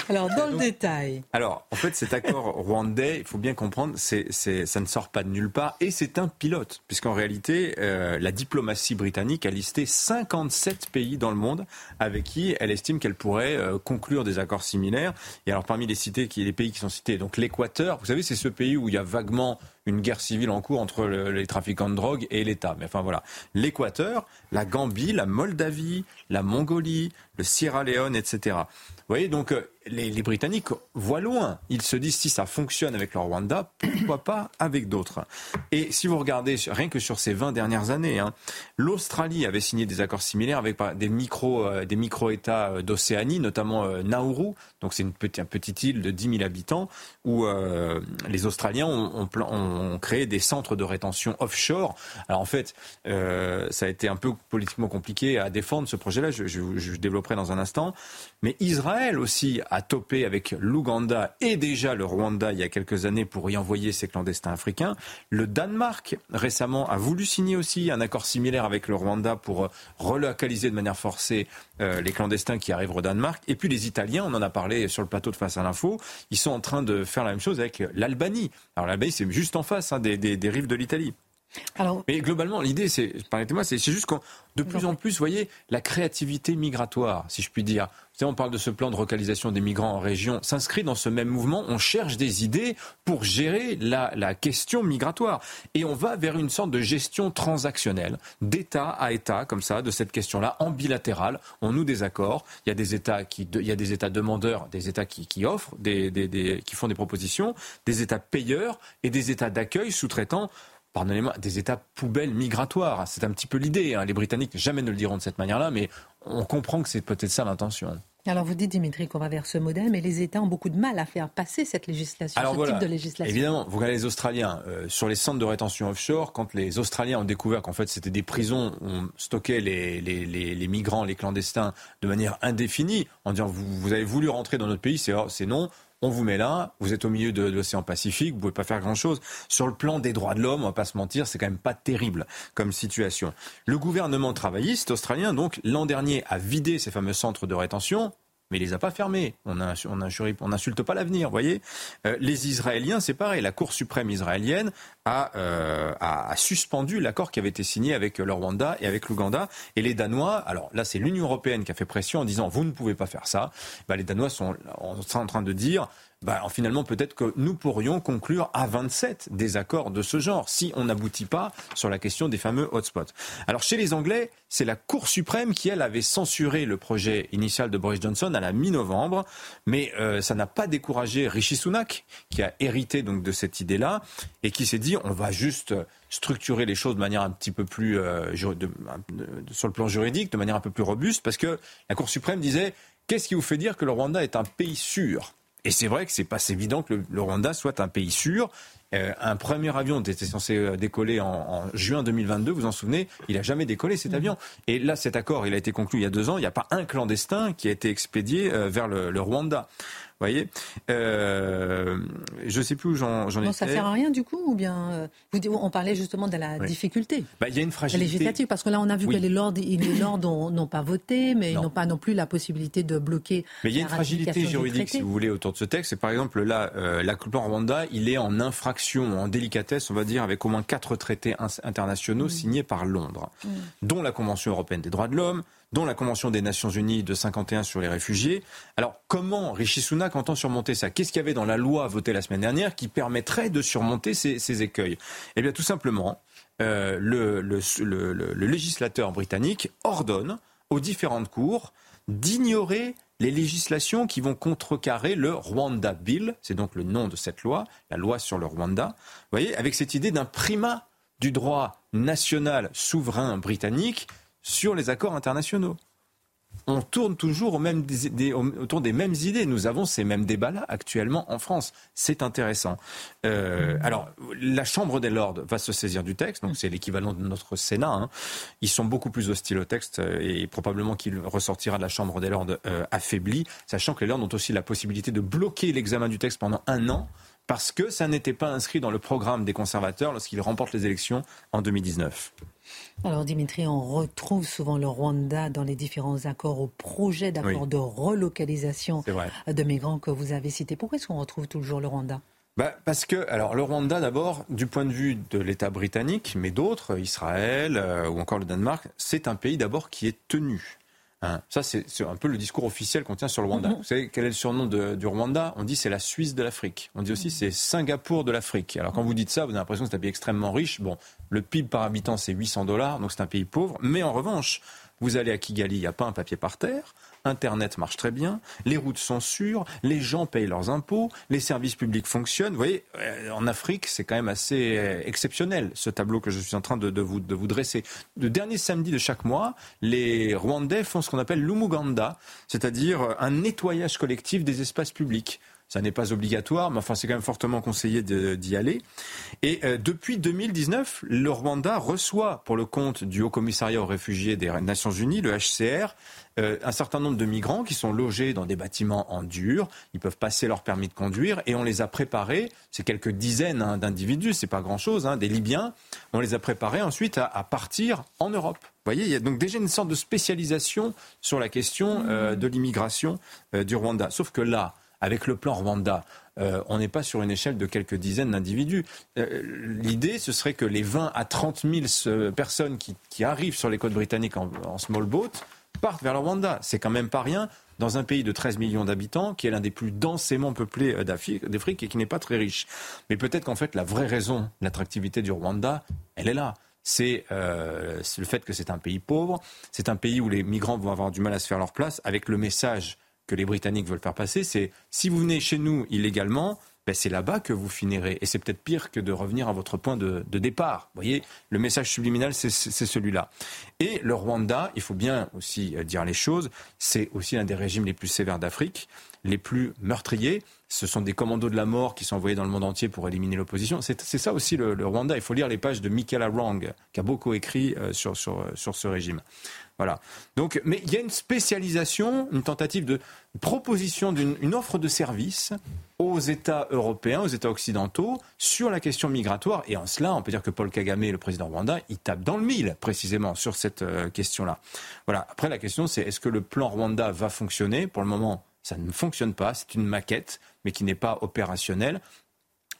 Alors, dans le détail. Alors, en fait, cet accord rwandais, il faut bien comprendre, c'est, ça ne sort pas de nulle part et c'est un pilote, puisqu'en réalité, euh, la diplomatie britannique a listé 57 pays dans le monde avec qui elle estime qu'elle pourrait euh, conclure des accords similaires. Et alors, parmi les, cités, les pays qui sont cités, donc l'Équateur, vous savez, c'est ce pays où il y a vaguement une guerre civile en cours entre les trafiquants de drogue et l'État. Mais enfin voilà, l'Équateur, la Gambie, la Moldavie, la Mongolie, le Sierra Leone, etc. Vous voyez, donc euh, les, Britanniques voient loin. Ils se disent si ça fonctionne avec le Rwanda, pourquoi pas avec d'autres? Et si vous regardez rien que sur ces 20 dernières années, hein, l'Australie avait signé des accords similaires avec des micro, euh, des micro-États euh, d'Océanie, notamment Nauru. Donc c'est une petite, île de 10 000 habitants où les Australiens ont, ont, créé des centres de rétention offshore. Alors en fait, ça a été un peu politiquement compliqué à défendre ce projet-là. Je, je, je développerai dans un instant. Mais Israël aussi a topé avec l'Ouganda et déjà le Rwanda il y a quelques années pour y envoyer ses clandestins africains. Le Danemark récemment a voulu signer aussi un accord similaire avec le Rwanda pour euh, relocaliser de manière forcée euh, les clandestins qui arrivent au Danemark. Et puis les Italiens, on en a parlé sur le plateau de Face à l'info, ils sont en train de faire la même chose avec l'Albanie. Alors l'Albanie, c'est juste en face hein, des rives de l'Italie. Alors, Mais globalement, l'idée, c'est, permettez-moi, c'est juste qu'on, de plus en plus, vous voyez, la créativité migratoire, si je puis dire. Vous savez, on parle de ce plan de relocalisation des migrants en région, s'inscrit dans ce même mouvement. On cherche des idées pour gérer la, la question migratoire. Et on va vers une sorte de gestion transactionnelle, d'État à État, comme ça, de cette question-là, en bilatéral. On noue des accords. Il y a des États qui, il y a des États demandeurs, des États qui, qui offrent, des, des, des, qui font des propositions, des États payeurs et des États d'accueil sous-traitants pardonnez-moi, des États poubelles migratoires. C'est un petit peu l'idée. Hein. Les Britanniques jamais ne le diront de cette manière-là, mais on comprend que c'est peut-être ça l'intention. Alors vous dites, Dimitri, qu'on va vers ce modèle, mais les États ont beaucoup de mal à faire passer cette législation, ce type de législation. Évidemment, vous regardez les Australiens, euh, sur les centres de rétention offshore, quand les Australiens ont découvert qu'en fait c'était des prisons où on stockait les, les, les, migrants, les clandestins de manière indéfinie, en disant vous, vous avez voulu rentrer dans notre pays, c'est non, on vous met là, vous êtes au milieu de, l'océan Pacifique, vous pouvez pas faire grand-chose. Sur le plan des droits de l'homme, on va pas se mentir, c'est quand même pas terrible comme situation. Le gouvernement travailliste australien, donc, l'an dernier, a vidé ces fameux centres de rétention mais il les a pas fermés. On n'insulte pas l'avenir, voyez. Euh, les Israéliens, c'est pareil. La Cour suprême israélienne euh, a, suspendu l'accord qui avait été signé avec le Rwanda et avec l'Ouganda. Et les Danois, alors là, c'est l'Union européenne qui a fait pression en disant vous ne pouvez pas faire ça. Ben, les Danois sont en train de dire bah, finalement, peut-être que nous pourrions conclure à 27 des accords de ce genre, si on n'aboutit pas sur la question des fameux hotspots. Alors, chez les Anglais, c'est la Cour suprême qui, elle, avait censuré le projet initial de Boris Johnson à la mi-novembre, mais euh, ça n'a pas découragé Rishi Sunak, qui a hérité donc de cette idée-là, et qui s'est dit, on va juste structurer les choses de manière un petit peu plus, euh, sur le plan juridique, de manière un peu plus robuste, parce que la Cour suprême disait, qu'est-ce qui vous fait dire que le Rwanda est un pays sûr? Et c'est vrai que c'est pas évident que le, Rwanda soit un pays sûr. Euh, un premier avion était censé euh, décoller en, juin 2022, vous en souvenez, il n'a jamais décollé cet avion. Et là, cet accord, il a été conclu il y a deux ans, il n'y a pas un clandestin qui a été expédié euh, vers le Rwanda voyez euh, Je ne sais plus où j'en étais. Non, ça ne sert à rien du coup Ou bien euh, On parlait justement de la difficulté. Bah, il y a une fragilité. Législative, parce que là, on a vu que les lords, les lords n'ont pas voté, mais ils n'ont pas non plus la possibilité de bloquer. Mais il y a une fragilité juridique, si vous voulez, autour de ce texte. C'est par exemple là, euh, la Coupe Rwanda, il est en infraction, en délicatesse, on va dire, avec au moins quatre traités internationaux mm. signés par Londres, mm. dont la Convention européenne des droits de l'homme, dont la Convention des Nations Unies de 51 sur les réfugiés. Alors comment Rishi Sunak entend surmonter ça? Qu'est-ce qu'il y avait dans la loi votée la semaine dernière qui permettrait de surmonter ces, écueils? Eh bien tout simplement, euh, le, le législateur britannique ordonne aux différentes cours d'ignorer les législations qui vont contrecarrer le Rwanda Bill, c'est donc le nom de cette loi, la loi sur le Rwanda. Vous voyez, avec cette idée d'un primat du droit national souverain britannique sur les accords internationaux. On tourne toujours autour des mêmes idées. Nous avons ces mêmes débats-là actuellement en France. C'est intéressant. Euh, alors, la Chambre des Lords va se saisir du texte, donc c'est l'équivalent de notre Sénat. Hein. Ils sont beaucoup plus hostiles au texte euh, et probablement qu'il ressortira de la Chambre des Lords euh, affaibli, sachant que les Lords ont aussi la possibilité de bloquer l'examen du texte pendant un an parce que ça n'était pas inscrit dans le programme des conservateurs lorsqu'ils remportent les élections en 2019. Alors Dimitri, on retrouve souvent le Rwanda dans les différents accords, au projet d'accord de relocalisation de migrants que vous avez cité. Pourquoi est-ce qu'on retrouve toujours le Rwanda? Bah parce que, alors, le Rwanda, d'abord, du point de vue de l'État britannique, mais d'autres, Israël euh, ou encore le Danemark, c'est un pays d'abord qui est tenu. Hein. Ça, c'est un peu le discours officiel qu'on tient sur le Rwanda. Mm-hmm. Vous savez quel est le surnom du Rwanda? On dit c'est la Suisse de l'Afrique. On dit aussi c'est Singapour de l'Afrique. Alors quand vous dites ça, vous avez l'impression que c'est un pays extrêmement riche. Bon, le PIB par habitant c'est 800 dollars, donc c'est un pays pauvre. Mais en revanche, vous allez à Kigali, il n'y a pas un papier par terre. Internet marche très bien, les routes sont sûres, les gens payent leurs impôts, les services publics fonctionnent. Vous voyez, euh, en Afrique, c'est quand même assez euh, exceptionnel, ce tableau que je suis en train de, vous, de vous dresser. Le dernier samedi de chaque mois, les Rwandais font ce qu'on appelle l'Umuganda, c'est-à-dire un nettoyage collectif des espaces publics. Ça n'est pas obligatoire, mais enfin c'est quand même fortement conseillé d'y aller. Et euh, depuis 2019, le Rwanda reçoit pour le compte du Haut Commissariat aux réfugiés des Nations Unies, le HCR, euh, un certain nombre de migrants qui sont logés dans des bâtiments en dur. Ils peuvent passer leur permis de conduire et on les a préparés. C'est quelques dizaines hein, d'individus, c'est pas grand-chose, hein, des Libyens. On les a préparés ensuite à, partir en Europe. Vous voyez, il y a donc déjà une sorte de spécialisation sur la question euh, de l'immigration du Rwanda. Sauf que là, avec le plan Rwanda, euh, on n'est pas sur une échelle de quelques dizaines d'individus. Euh, l'idée, ce serait que les 20 à 30 000 personnes qui, arrivent sur les côtes britanniques en, small boat partent vers le Rwanda. C'est quand même pas rien dans un pays de 13 millions d'habitants, qui est l'un des plus densément peuplés euh, d'Afrique et qui n'est pas très riche. Mais peut-être qu'en fait, la vraie raison, l'attractivité du Rwanda, elle est là. C'est le fait que c'est un pays pauvre, c'est un pays où les migrants vont avoir du mal à se faire leur place, avec le message que les Britanniques veulent faire passer, c'est si vous venez chez nous illégalement, ben c'est là-bas que vous finirez. Et c'est peut-être pire que de revenir à votre point de, départ. Vous voyez, le message subliminal, c'est celui-là. Et le Rwanda, il faut bien aussi euh, dire les choses, c'est aussi un des régimes les plus sévères d'Afrique, les plus meurtriers. Ce sont des commandos de la mort qui sont envoyés dans le monde entier pour éliminer l'opposition. C'est ça aussi le, Rwanda. Il faut lire les pages de Michael Arang, qui a beaucoup écrit euh, sur, sur, sur ce régime. Voilà. Donc, mais il y a une spécialisation, une tentative de proposition d'une offre de service aux États européens, aux États occidentaux, sur la question migratoire. Et en cela, on peut dire que Paul Kagame, le président rwanda, il tape dans le mille, précisément, sur cette euh, question-là. Voilà. Après, la question, c'est est-ce que le plan Rwanda va fonctionner? Pour le moment, ça ne fonctionne pas. C'est une maquette, mais qui n'est pas opérationnelle.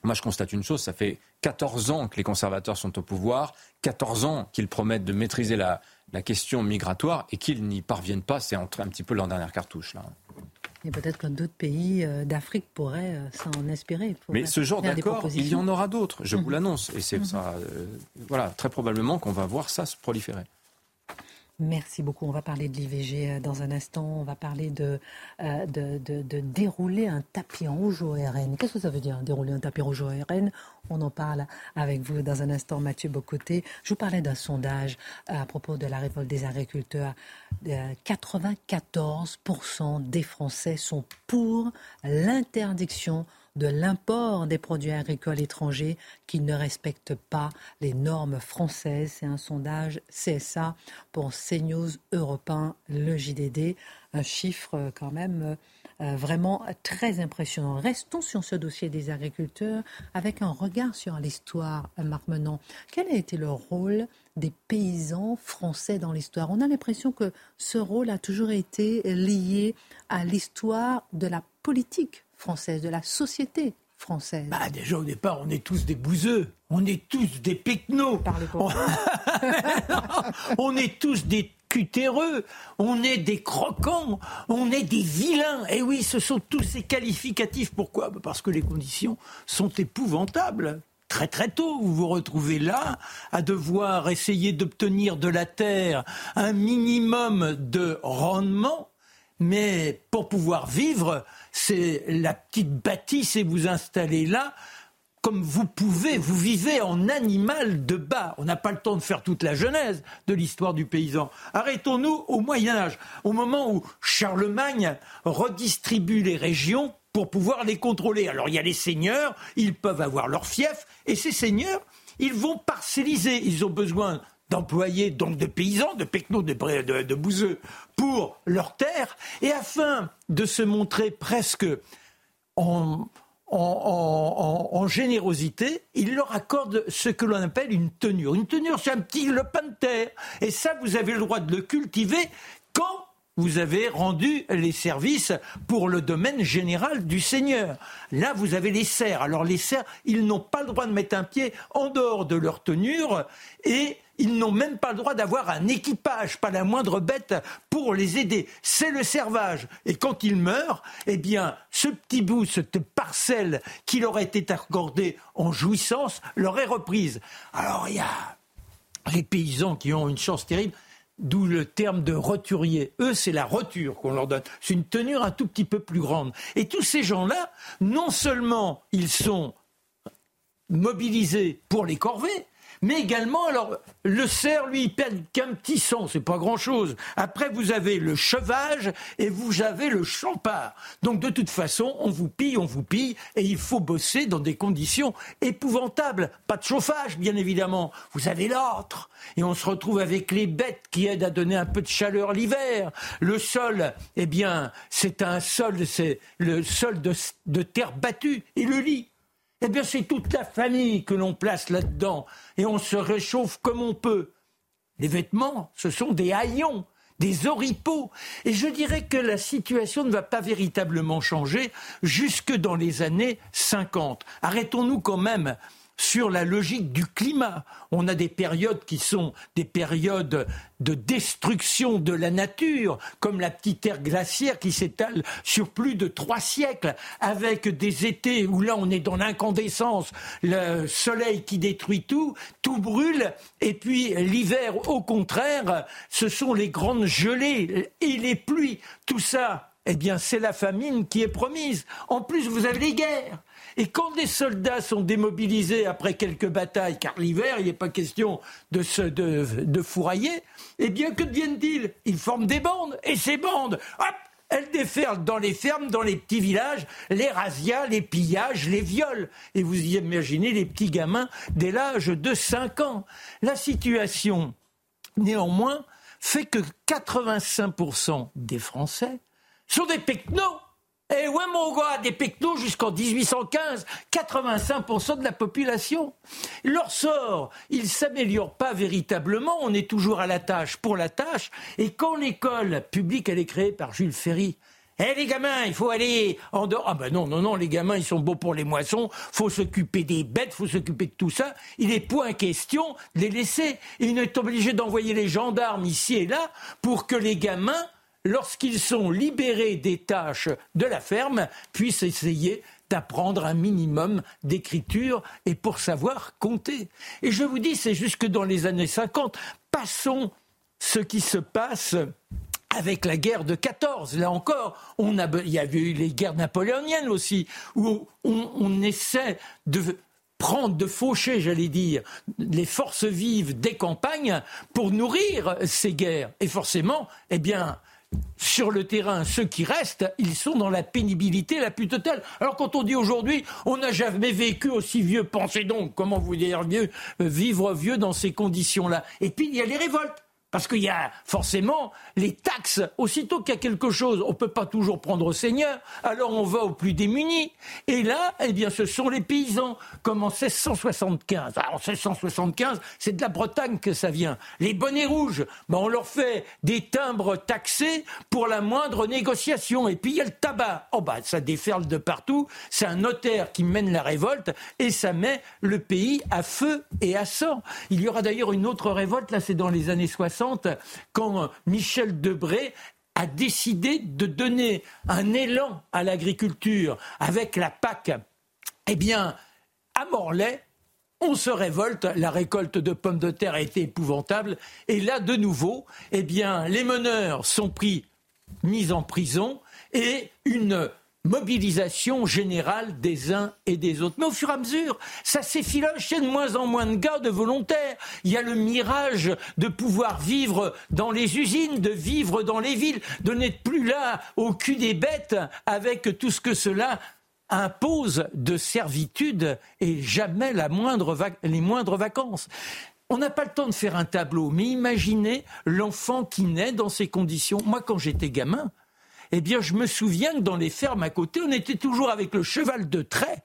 Moi, je constate une chose, ça fait 14 ans que les conservateurs sont au pouvoir, 14 ans qu'ils promettent de maîtriser la, la question migratoire et qu'ils n'y parviennent pas. C'est un petit peu leur dernière cartouche. Là. Et peut-être que d'autres pays euh, d'Afrique pourraient euh, s'en inspirer. Mais ce genre d'accord, il y en aura d'autres, je vous mhm. l'annonce. Et c'est mhm. ça, euh, voilà, très probablement qu'on va voir ça se proliférer. Merci beaucoup. On va parler de l'IVG dans un instant. On va parler de, de, de, dérouler un tapis rouge au RN. Qu'est-ce que ça veut dire, dérouler un tapis rouge au RN On en parle avec vous dans un instant, Mathieu Bocoté. Je vous parlais d'un sondage à propos de la révolte des agriculteurs. 94% des Français sont pour l'interdiction de l'import des produits agricoles étrangers qui ne respectent pas les normes françaises. C'est un sondage CSA pour CNews Européen, le JDD. Un chiffre quand même euh, vraiment très impressionnant. Restons sur ce dossier des agriculteurs avec un regard sur l'histoire, Marc Menon. Quel a été le rôle des paysans français dans l'histoire? On a l'impression que ce rôle a toujours été lié à l'histoire de la politique française, de la société française bah, Déjà, au départ, on est tous des bouseux. On est tous des pecnos. On... on est tous des cutéreux, on est des croquants, on est des vilains. Et oui, ce sont tous ces qualificatifs. Pourquoi? Bah, Parce que les conditions sont épouvantables. Très très tôt, vous vous retrouvez là à devoir essayer d'obtenir de la terre un minimum de rendement, mais pour pouvoir vivre, c'est la petite bâtisse et vous installez là comme vous pouvez, vous vivez en animal de bas. On n'a pas le temps de faire toute la genèse de l'histoire du paysan. Arrêtons-nous au Moyen Âge, au moment où Charlemagne redistribue les régions pour pouvoir les contrôler. Alors il y a les seigneurs, ils peuvent avoir leur fief, et ces seigneurs, ils vont parcelliser. Ils ont besoin d'employés, donc de paysans, de pecnos, de, bouseux, pour leurs terres, et afin de se montrer presque en, générosité, ils leur accordent ce que l'on appelle une tenure. Une tenure, c'est un petit lopin de terre. Et ça, vous avez le droit de le cultiver quand vous avez rendu les services pour le domaine général du Seigneur. Là, vous avez les serfs. Alors les serfs, ils n'ont pas le droit de mettre un pied en dehors de leur tenure et ils n'ont même pas le droit d'avoir un équipage, pas la moindre bête, pour les aider. C'est le servage. Et quand ils meurent, eh bien, ce petit bout, cette parcelle qui leur été accordée en jouissance, leur est reprise. Alors, il y a les paysans qui ont une chance terrible. D'où le terme de roturier. Eux, c'est la roture qu'on leur donne. C'est une tenure un tout petit peu plus grande. Et tous ces gens-là, non seulement ils sont mobilisés pour les corvées, mais également, alors, le cerf, lui, il perd qu'un petit sang, c'est pas grand-chose. Après, vous avez le chevage et vous avez le champard. Donc, de toute façon, on vous pille, on vous pille, et il faut bosser dans des conditions épouvantables. Pas de chauffage, bien évidemment. Vous avez l'autre. Et on se retrouve avec les bêtes qui aident à donner un peu de chaleur l'hiver. Le sol, eh bien, c'est un sol, c'est le sol de, de terre battue. Et le lit, eh bien, c'est toute la famille que l'on place là-dedans. Et on se réchauffe comme on peut. Les vêtements, ce sont des haillons, des oripeaux. Et je dirais que la situation ne va pas véritablement changer jusque dans les années 50. Arrêtons-nous quand même sur la logique du climat. On a des périodes qui sont des périodes de destruction de la nature, comme la petite ère glaciaire qui s'étale sur plus de trois siècles, avec des étés où là on est dans l'incandescence, le soleil qui détruit tout, tout brûle, et puis l'hiver au contraire, ce sont les grandes gelées et les pluies. Tout ça, eh bien, c'est la famine qui est promise. En plus, vous avez les guerres. Et quand des soldats sont démobilisés après quelques batailles, car l'hiver, il n'est pas question de, se, de, fourrailler, eh bien, que deviennent-ils Ils? Forment des bandes. Et ces bandes, hop, elles déferlent dans les fermes, dans les petits villages, les razzias, les pillages, les viols. Et vous imaginez les petits gamins dès l'âge de 5 ans. La situation, néanmoins, fait que 85% des Français sont des pecnos. Et ouais, mon gars, des pecnos jusqu'en 1815, 85% de la population. Leur sort, il s'améliore pas véritablement, on est toujours à la tâche pour la tâche. Et quand l'école publique, elle est créée par Jules Ferry, eh les gamins, il faut aller en dehors. Ah ben non, non, non, les gamins, ils sont beaux pour les moissons, faut s'occuper des bêtes, faut s'occuper de tout ça. Il n'est point question de les laisser. Il est obligé d'envoyer les gendarmes ici et là pour que les gamins lorsqu'ils sont libérés des tâches de la ferme, puissent essayer d'apprendre un minimum d'écriture et pour savoir compter. Et je vous dis, c'est jusque dans les années 50. Passons ce qui se passe avec la guerre de 14. Là encore, il y a eu les guerres napoléoniennes aussi, où on, on essaie de prendre, de faucher, j'allais dire, les forces vives des campagnes pour nourrir ces guerres. Et forcément, eh bien, sur le terrain, ceux qui restent, ils sont dans la pénibilité la plus totale. Alors quand on dit aujourd'hui, on n'a jamais vécu aussi vieux, pensez donc, comment vous dire vieux, vivre vieux dans ces conditions-là. Et puis il y a les révoltes. Parce qu'il y a forcément les taxes. Aussitôt qu'il y a quelque chose, on ne peut pas toujours prendre au Seigneur, alors on va aux plus démunis. Et là, eh bien, ce sont les paysans, comme en 1675. Alors, en 1675, c'est de la Bretagne que ça vient. Les bonnets rouges, ben, on leur fait des timbres taxés pour la moindre négociation. Et puis, il y a le tabac. Oh, bah, ça déferle de partout. C'est un notaire qui mène la révolte et ça met le pays à feu et à sang. Il y aura d'ailleurs une autre révolte, là, c'est dans les années 60 quand Michel Debré a décidé de donner un élan à l'agriculture avec la PAC. Eh bien, à Morlaix, on se révolte, la récolte de pommes de terre a été épouvantable, et là, de nouveau, eh bien, les meneurs sont pris, mis en prison, et une mobilisation générale des uns et des autres. Mais au fur et à mesure, ça s'effiloche, il y a de moins en moins de gars, de volontaires. Il y a le mirage de pouvoir vivre dans les usines, de vivre dans les villes, de n'être plus là au cul des bêtes avec tout ce que cela impose de servitude et jamais la moindre les moindres vacances. On n'a pas le temps de faire un tableau, mais imaginez l'enfant qui naît dans ces conditions. Moi, quand j'étais gamin, eh bien, je me souviens que dans les fermes à côté, on était toujours avec le cheval de trait.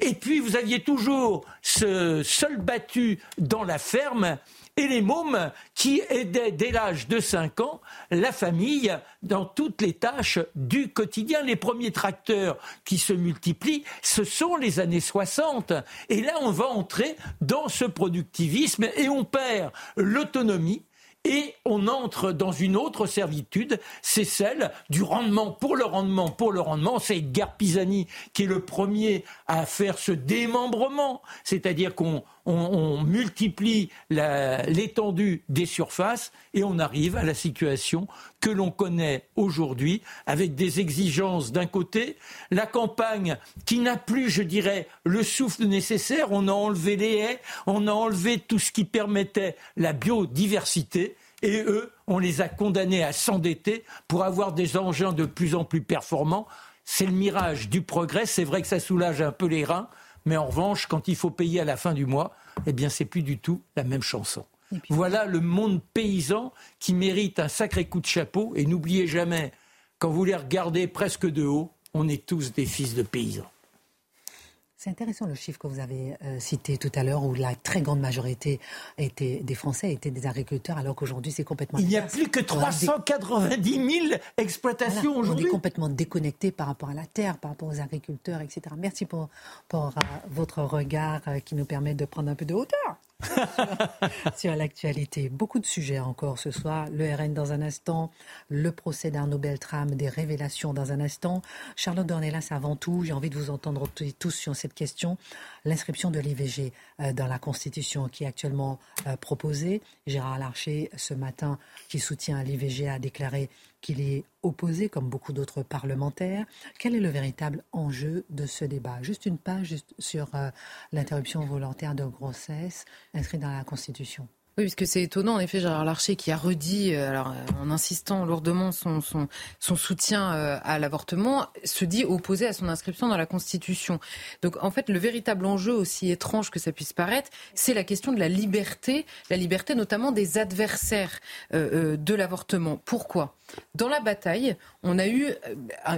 Et puis, vous aviez toujours ce seul battu dans la ferme et les mômes qui aidaient dès l'âge de 5 ans la famille dans toutes les tâches du quotidien. Les premiers tracteurs qui se multiplient, ce sont les années 60. Et là, on va entrer dans ce productivisme et on perd l'autonomie et on entre dans une autre servitude, c'est celle du rendement pour le rendement pour le rendement. C'est Edgar Pisani qui est le premier à faire ce démembrement, c'est-à-dire qu'on multiplie l'étendue des surfaces et on arrive à la situation que l'on connaît aujourd'hui avec des exigences d'un côté, la campagne qui n'a plus, je dirais, le souffle nécessaire, on a enlevé les haies, on a enlevé tout ce qui permettait la biodiversité et eux, on les a condamnés à s'endetter pour avoir des engins de plus en plus performants. C'est le mirage du progrès. C'est vrai que ça soulage un peu les reins, mais en revanche, quand il faut payer à la fin du mois, eh bien, c'est plus du tout la même chanson. Voilà le monde paysan qui mérite un sacré coup de chapeau. Et n'oubliez jamais, quand vous les regardez presque de haut, on est tous des fils de paysans. C'est intéressant le chiffre que vous avez euh, cité tout à l'heure, où la très grande majorité était, des Français étaient des agriculteurs, alors qu'aujourd'hui c'est complètement. Il n'y a plus que 390 000 exploitations aujourd'hui. On est complètement déconnecté par rapport à la terre, par rapport aux agriculteurs, etc. Merci pour, pour euh, votre regard euh, qui nous permet de prendre un peu de hauteur. sur l'actualité. Beaucoup de sujets encore ce soir. Le RN dans un instant, le procès d'Arnaud Beltrame, des révélations dans un instant. Charlotte Dornelas, avant tout, j'ai envie de vous entendre tous sur cette question. L'inscription de l'IVG euh, dans la Constitution qui est actuellement euh, proposée. Gérard Larcher, ce matin, qui soutient l'IVG, a déclaré qu'il est opposé, comme beaucoup d'autres parlementaires. Quel est le véritable enjeu de ce débat? Juste une page sur euh, l'interruption volontaire de grossesse inscrite dans la Constitution. Oui, parce que c'est étonnant, en effet, Gérard Larcher qui a redit, euh, euh, en insistant lourdement son soutien euh, à l'avortement, se dit opposé à son inscription dans la Constitution. Donc, en fait, le véritable enjeu, aussi étrange que ça puisse paraître, c'est la question de la liberté, la liberté notamment des adversaires de l'avortement. Pourquoi? Dans la bataille, on a eu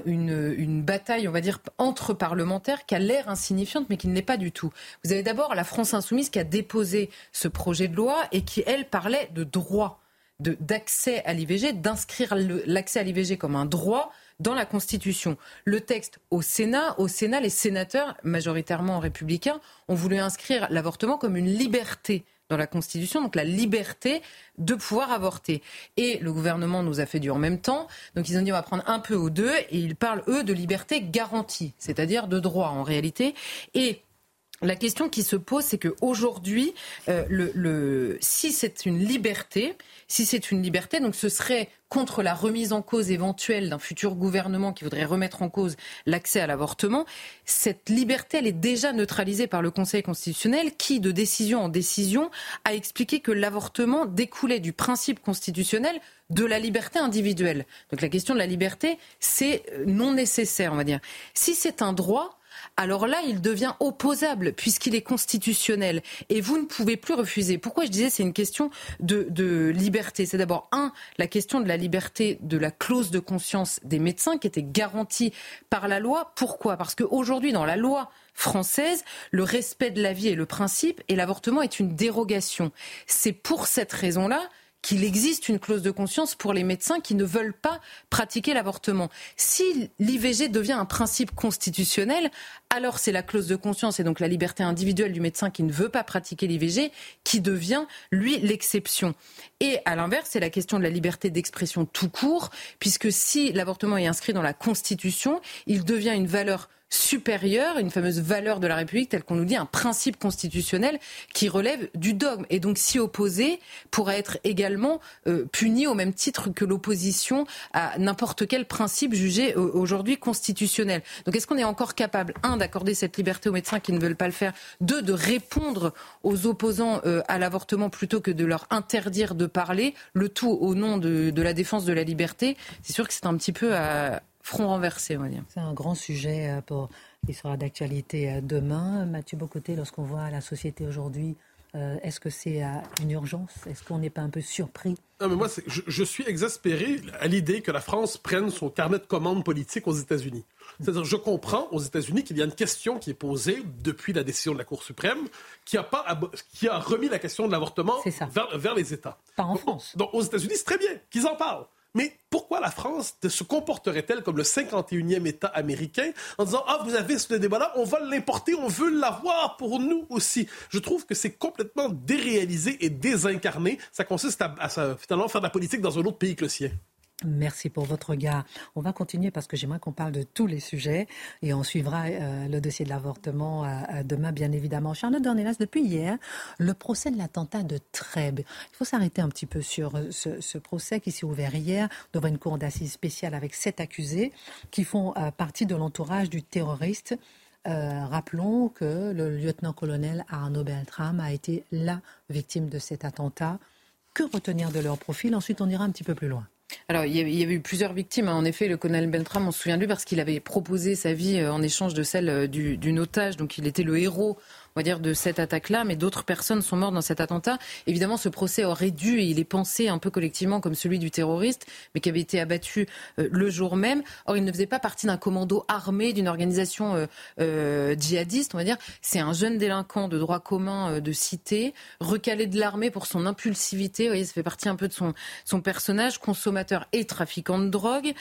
une, une, bataille, on va dire, entre parlementaires qui a l'air insignifiante, mais qui ne l'est pas du tout. Vous avez d'abord la France insoumise qui a déposé ce projet de loi et qui, elle, parlait de droit d'accès à l'IVG, d'inscrire l'accès à l'IVG comme un droit dans la Constitution. Le texte au Sénat, au Sénat, les sénateurs, majoritairement républicains, ont voulu inscrire l'avortement comme une liberté dans la Constitution, donc la liberté de pouvoir avorter. Et le gouvernement nous a fait du en même temps, donc ils ont dit on va prendre un peu aux deux, et ils parlent, eux, de liberté garantie, c'est-à-dire de droit en réalité. Et la question qui se pose, c'est qu'aujourd'hui, euh, le, si c'est une liberté, si c'est une liberté, donc ce serait contre la remise en cause éventuelle d'un futur gouvernement qui voudrait remettre en cause l'accès à l'avortement, cette liberté, elle est déjà neutralisée par le Conseil constitutionnel qui, de décision en décision, a expliqué que l'avortement découlait du principe constitutionnel de la liberté individuelle. Donc la question de la liberté, c'est non nécessaire, on va dire. Si c'est un droit, alors là, il devient opposable puisqu'il est constitutionnel. Et vous ne pouvez plus refuser. Pourquoi je disais c'est une question de, liberté? C'est d'abord, un, la question de la liberté de la clause de conscience des médecins qui était garantie par la loi. Pourquoi? Parce qu'aujourd'hui, dans la loi française, le respect de la vie est le principe et l'avortement est une dérogation. C'est pour cette raison-là qu'il existe une clause de conscience pour les médecins qui ne veulent pas pratiquer l'avortement. Si l'IVG devient un principe constitutionnel, alors c'est la clause de conscience et donc la liberté individuelle du médecin qui ne veut pas pratiquer l'IVG qui devient, lui, l'exception. Et à l'inverse, c'est la question de la liberté d'expression tout court, puisque si l'avortement est inscrit dans la Constitution, il devient une valeur supérieure, une fameuse valeur de la République, telle qu'on nous dit, un principe constitutionnel qui relève du dogme. Et donc s'y opposer pourrait être également euh, puni au même titre que l'opposition à n'importe quel principe jugé euh, aujourd'hui constitutionnel. Donc est-ce qu'on est encore capable, un, d'accorder cette liberté aux médecins qui ne veulent pas le faire, deux, de répondre aux opposants euh, à l'avortement plutôt que de leur interdire de parler, le tout au nom de, de la défense de la liberté? C'est sûr que c'est un petit peu à, front renversé, on va dire. C'est un grand sujet euh, pour, qui sera d'actualité euh, demain. Mathieu Bocoté, lorsqu'on voit la société aujourd'hui, euh, est-ce que c'est une urgence? Est-ce qu'on n'est pas un peu surpris? Non, mais moi, je, suis exaspéré à l'idée que la France prenne son carnet de commandes politique aux États-Unis. C'est-à-dire, je comprends aux États-Unis qu'il y a une question qui est posée depuis la décision de la Cour suprême qui a, pas, qui a remis la question de l'avortement vers, vers, les États. Pas en France. Donc, aux États-Unis, c'est très bien qu'ils en parlent. Mais pourquoi la France se comporterait-elle comme le 51e État américain en disant Ah, vous avez ce débat-là, on va l'importer, on veut l'avoir pour nous aussi? Je trouve que c'est complètement déréalisé et désincarné. Ça consiste à, à, finalement faire de la politique dans un autre pays que le sien. Merci pour votre regard. On va continuer parce que j'aimerais qu'on parle de tous les sujets et on suivra euh, le dossier de l'avortement euh, demain, bien évidemment. Charlotte Dornelas, depuis hier, le procès de l'attentat de Trèbes. Il faut s'arrêter un petit peu sur euh, ce, procès qui s'est ouvert hier devant une cour d'assises spéciale avec sept accusés qui font partie de l'entourage du terroriste. rappelons que le lieutenant-colonel Arnaud Beltrame a été la victime de cet attentat. Que retenir de leur profil? Ensuite, on ira un petit peu plus loin. Alors, il y, avait, eu plusieurs victimes. Hein. En effet, le colonel Beltram, on se souvient de lui parce qu'il avait proposé sa vie euh, en échange de celle euh, d'une otage. Donc, il était le héros on va dire, de cette attaque-là, mais d'autres personnes sont mortes dans cet attentat. Évidemment, ce procès aurait dû, et il est pensé un peu collectivement comme celui du terroriste, mais qui avait été abattu euh, le jour même. Or, il ne faisait pas partie d'un commando armé, d'une organisation euh, euh, djihadiste, on va dire. C'est un jeune délinquant de droit commun de cité, recalé de l'armée pour son impulsivité. Vous voyez, ça fait partie un peu de son, son personnage, consommateur et trafiquant de drogue,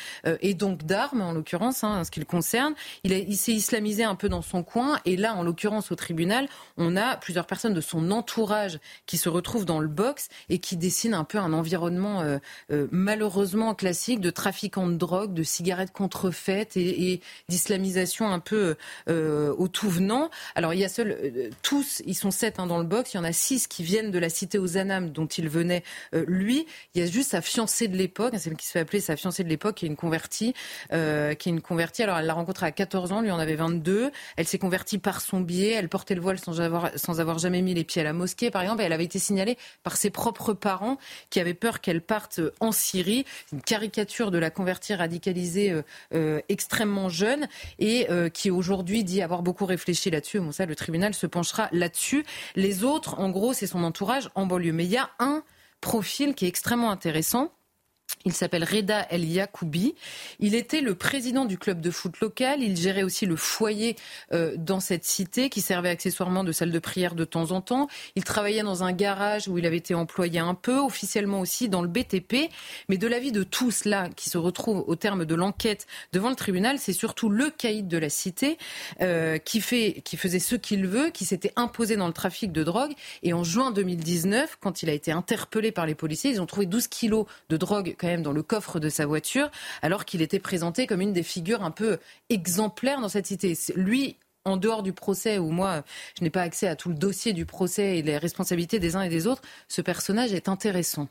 et donc d'armes, en l'occurrence, hein, en ce qui le concerne. Il, il s'est islamisé un peu dans son coin, et là, en l'occurrence, au tribunal, on a plusieurs personnes de son entourage qui se retrouvent dans le box et qui dessinent un peu un environnement euh, euh, malheureusement classique de trafiquants de drogue, de cigarettes contrefaites et, d'islamisation un peu euh, au tout venant. Alors il y a seul, tous, ils sont sept hein, dans le box, il y en a six qui viennent de la cité aux Anam dont il venait lui. Il y a juste sa fiancée de l'époque, celle qui se fait appeler sa fiancée de l'époque, qui est une convertie, qui est une convertie. Alors elle l'a rencontrée à 14 ans, lui en avait 22. Elle s'est convertie par son biais, elle portait le voile sans avoir, sans avoir jamais mis les pieds à la mosquée, par exemple. elle avait été signalée par ses propres parents qui avaient peur qu'elle parte en Syrie. Une caricature de la convertie radicalisée euh, euh, extrêmement jeune et euh, qui aujourd'hui dit avoir beaucoup réfléchi là-dessus. Bon, ça, le tribunal se penchera là-dessus. Les autres, en gros, c'est son entourage en banlieue. Mais il y a un profil qui est extrêmement intéressant Il s'appelle Reda El Yacoubi. Il était le président du club de foot local. Il gérait aussi le foyer euh, dans cette cité qui servait accessoirement de salle de prière de temps en temps. Il travaillait dans un garage où il avait été employé un peu, officiellement aussi dans le BTP. Mais de l'avis de tous là qui se retrouvent au terme de l'enquête devant le tribunal, c'est surtout le caïd de la cité euh, qui, fait, qui faisait ce qu'il veut, qui s'était imposé dans le trafic de drogue. Et en juin 2019, quand il a été interpellé par les policiers, ils ont trouvé 12 kilos de drogue dans le coffre de sa voiture, alors qu'il était présenté comme une des figures un peu exemplaires dans cette cité. Lui, en dehors du procès, où moi, je n'ai pas accès à tout le dossier du procès et les responsabilités des uns et des autres, ce personnage est intéressant.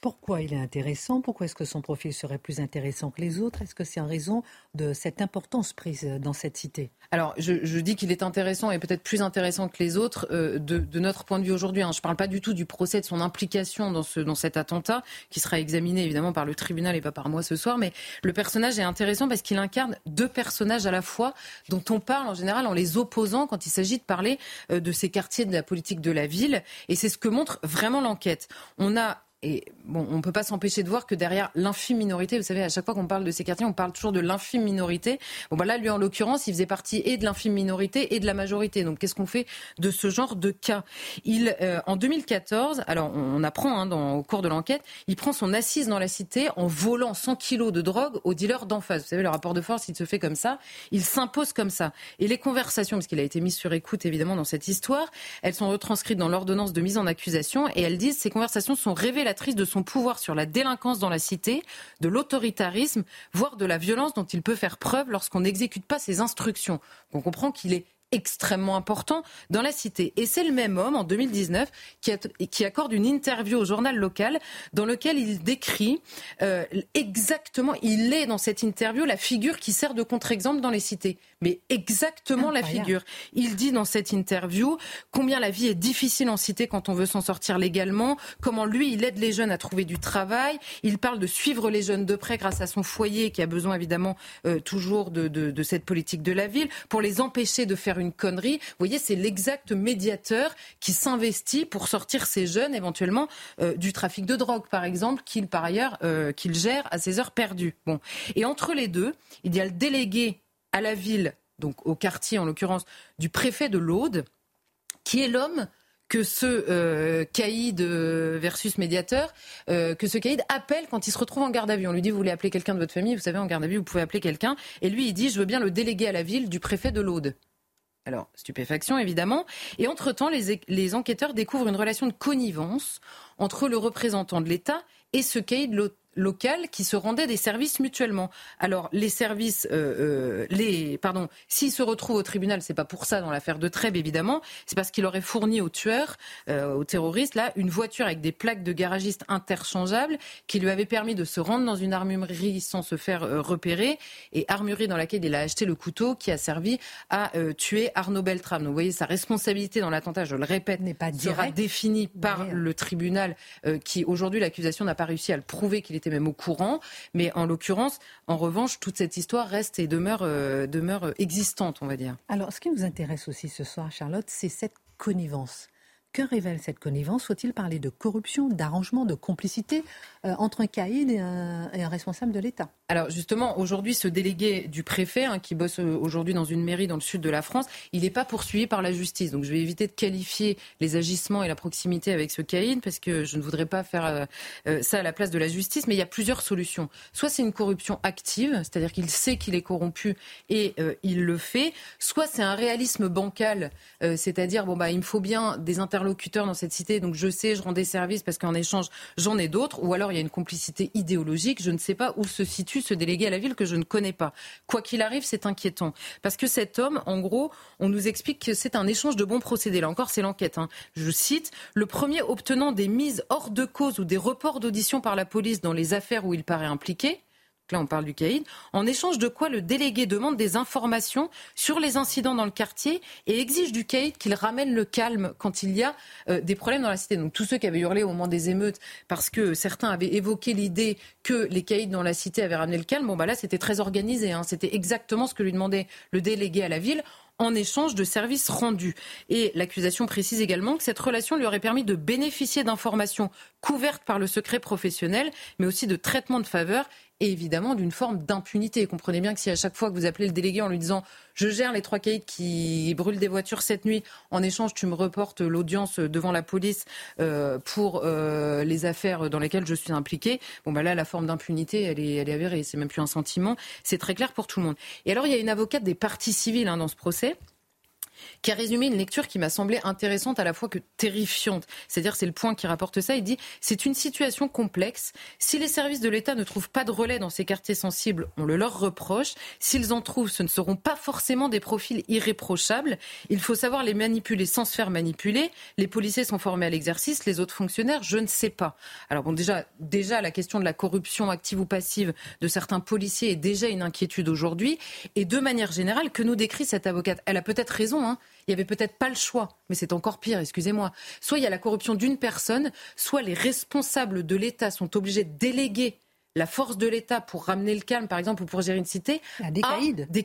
Pourquoi il est intéressant? Pourquoi est-ce que son profil serait plus intéressant que les autres? Est-ce que c'est en raison de cette importance prise dans cette cité? Alors, je, dis qu'il est intéressant et peut-être plus intéressant que les autres euh, de, notre point de vue aujourd'hui. Hein. Je ne parle pas du tout du procès, de son implication dans cet attentat, qui sera examiné évidemment par le tribunal et pas par moi ce soir. Mais le personnage est intéressant parce qu'il incarne deux personnages à la fois dont on parle en général en les opposant quand il s'agit de parler euh, de ces quartiers de la politique de la ville. Et c'est ce que montre vraiment l'enquête. On a et bon, on ne peut pas s'empêcher de voir que derrière l'infime minorité, vous savez, à chaque fois qu'on parle de ces quartiers, on parle toujours de l'infime minorité. Bon, bah là, lui, en l'occurrence, il faisait partie et de l'infime minorité et de la majorité. Donc, qu'est-ce qu'on fait de ce genre de cas? Il, euh, en 2014, alors on, apprend hein, au cours de l'enquête, il prend son assise dans la cité en volant 100 kilos de drogue aux dealers d'en face. Vous savez, le rapport de force, il se fait comme ça. Il s'impose comme ça. Et les conversations, parce qu'il a été mis sur écoute évidemment dans cette histoire, elles sont retranscrites dans l'ordonnance de mise en accusation et elles disent ces conversations sont révélées de son pouvoir sur la délinquance dans la cité, de l'autoritarisme, voire de la violence dont il peut faire preuve lorsqu'on n'exécute pas ses instructions. On comprend qu'il est extrêmement important dans la cité. Et c'est le même homme, en 2019, qui, qui, accorde une interview au journal local dans lequel il décrit euh, exactement, il est dans cette interview la figure qui sert de contre-exemple dans les cités. Mais exactement la figure. Il dit dans cette interview combien la vie est difficile en cité quand on veut s'en sortir légalement, comment lui, il aide les jeunes à trouver du travail. Il parle de suivre les jeunes de près grâce à son foyer qui a besoin évidemment euh, toujours de, de, de cette politique de la ville, pour les empêcher de faire une connerie. Vous voyez, c'est l'exact médiateur qui s'investit pour sortir ces jeunes éventuellement euh, du trafic de drogue, par exemple, qu'il par ailleurs euh, qu'il gère à ses heures perdues. Bon, et entre les deux, il y a le délégué à la ville, donc au quartier en l'occurrence, du préfet de l'Aude, qui est l'homme que ce euh, caïd versus médiateur, que ce caïd appelle quand il se retrouve en garde à vue. On lui dit, vous voulez appeler quelqu'un de votre famille, vous savez, en garde à vue, vous pouvez appeler quelqu'un. Et lui, il dit, je veux bien le déléguer à la ville du préfet de l'Aude. Alors, stupéfaction, évidemment. Et entre-temps, les, enquêteurs découvrent une relation de connivence entre le représentant de l'État et ce caïd local qui se rendaient des services mutuellement. Alors les services, euh, euh, les pardon, s'il se retrouve au tribunal, c'est pas pour ça dans l'affaire de Trèbes évidemment, c'est parce qu'il aurait fourni aux tueurs, euh, aux terroristes là, une voiture avec des plaques de garagiste interchangeables qui lui avait permis de se rendre dans une armurerie sans se faire repérer et armurerie dans laquelle il a acheté le couteau qui a servi à tuer Arnaud Beltrame. Donc vous voyez sa responsabilité dans l'attentat, je le répète, n'est pas sera définie par le tribunal qui aujourd'hui l'accusation n'a pas réussi à le prouver qu'il était même au courant. Mais en l'occurrence, en revanche, toute cette histoire reste et demeure, euh, demeure existante, on va dire. Alors, ce qui nous intéresse aussi ce soir, Charlotte, c'est cette connivence. Que révèle cette connivence Faut-il parler de corruption, d'arrangement, de complicité euh, entre un caïd et un, responsable de l'État? Alors justement, aujourd'hui, ce délégué du préfet, hein, qui bosse euh, aujourd'hui dans une mairie dans le sud de la France, il n'est pas poursuivi par la justice. Donc je vais éviter de qualifier les agissements et la proximité avec ce caïd, parce que je ne voudrais pas faire euh, ça à la place de la justice. Mais il y a plusieurs solutions. Soit c'est une corruption active, c'est-à-dire qu'il sait qu'il est corrompu et il le fait. Soit c'est un réalisme bancal, c'est-à-dire bon bah il me faut bien des interlocuteurs interlocuteur dans cette cité, donc je sais, je rends des services parce qu'en échange, j'en ai d'autres, ou alors il y a une complicité idéologique, je ne sais pas où se situe ce délégué à la ville que je ne connais pas. Quoi qu'il arrive, c'est inquiétant. Parce que cet homme, en gros, on nous explique que c'est un échange de bons procédés. Là encore, c'est l'enquête. Hein. Je cite, le premier obtenant des mises hors de cause ou des reports d'audition par la police dans les affaires où il paraît impliqué, là on parle du caïd, en échange de quoi le délégué demande des informations sur les incidents dans le quartier et exige du caïd qu'il ramène le calme quand il y a euh, des problèmes dans la cité. Donc tous ceux qui avaient hurlé au moment des émeutes parce que certains avaient évoqué l'idée que les caïds dans la cité avaient ramené le calme, bon bah là c'était très organisé, hein. c'était exactement ce que lui demandait le délégué à la ville en échange de services rendus. Et l'accusation précise également que cette relation lui aurait permis de bénéficier d'informations couvertes par le secret professionnel, mais aussi de traitements de faveur et évidemment d'une forme d'impunité. Comprenez bien que si à chaque fois que vous appelez le délégué en lui disant je gère les trois caïds qui brûlent des voitures cette nuit, en échange tu me reportes l'audience devant la police euh, pour euh, les affaires dans lesquelles je suis impliqué, bon bah là la forme d'impunité elle est, elle est avérée, c'est même plus un sentiment, c'est très clair pour tout le monde. Et alors il y a une avocate des parties civiles hein, dans ce procès qui a résumé une lecture qui m'a semblé intéressante à la fois que terrifiante. C'est-à-dire, c'est le point qui rapporte ça. Il dit c'est une situation complexe. Si les services de l'État ne trouvent pas de relais dans ces quartiers sensibles, on le leur reproche. S'ils en trouvent, ce ne seront pas forcément des profils irréprochables. Il faut savoir les manipuler sans se faire manipuler. Les policiers sont formés à l'exercice, les autres fonctionnaires, je ne sais pas. Alors bon, déjà, déjà la question de la corruption active ou passive de certains policiers est déjà une inquiétude aujourd'hui. Et de manière générale, que nous décrit cette avocate? Elle a peut-être raison. Hein il n'y avait peut-être pas le choix, mais c'est encore pire, excusez-moi. Soit il y a la corruption d'une personne, soit les responsables de l'État sont obligés de déléguer la force de l'État pour ramener le calme, par exemple, ou pour gérer une cité, à des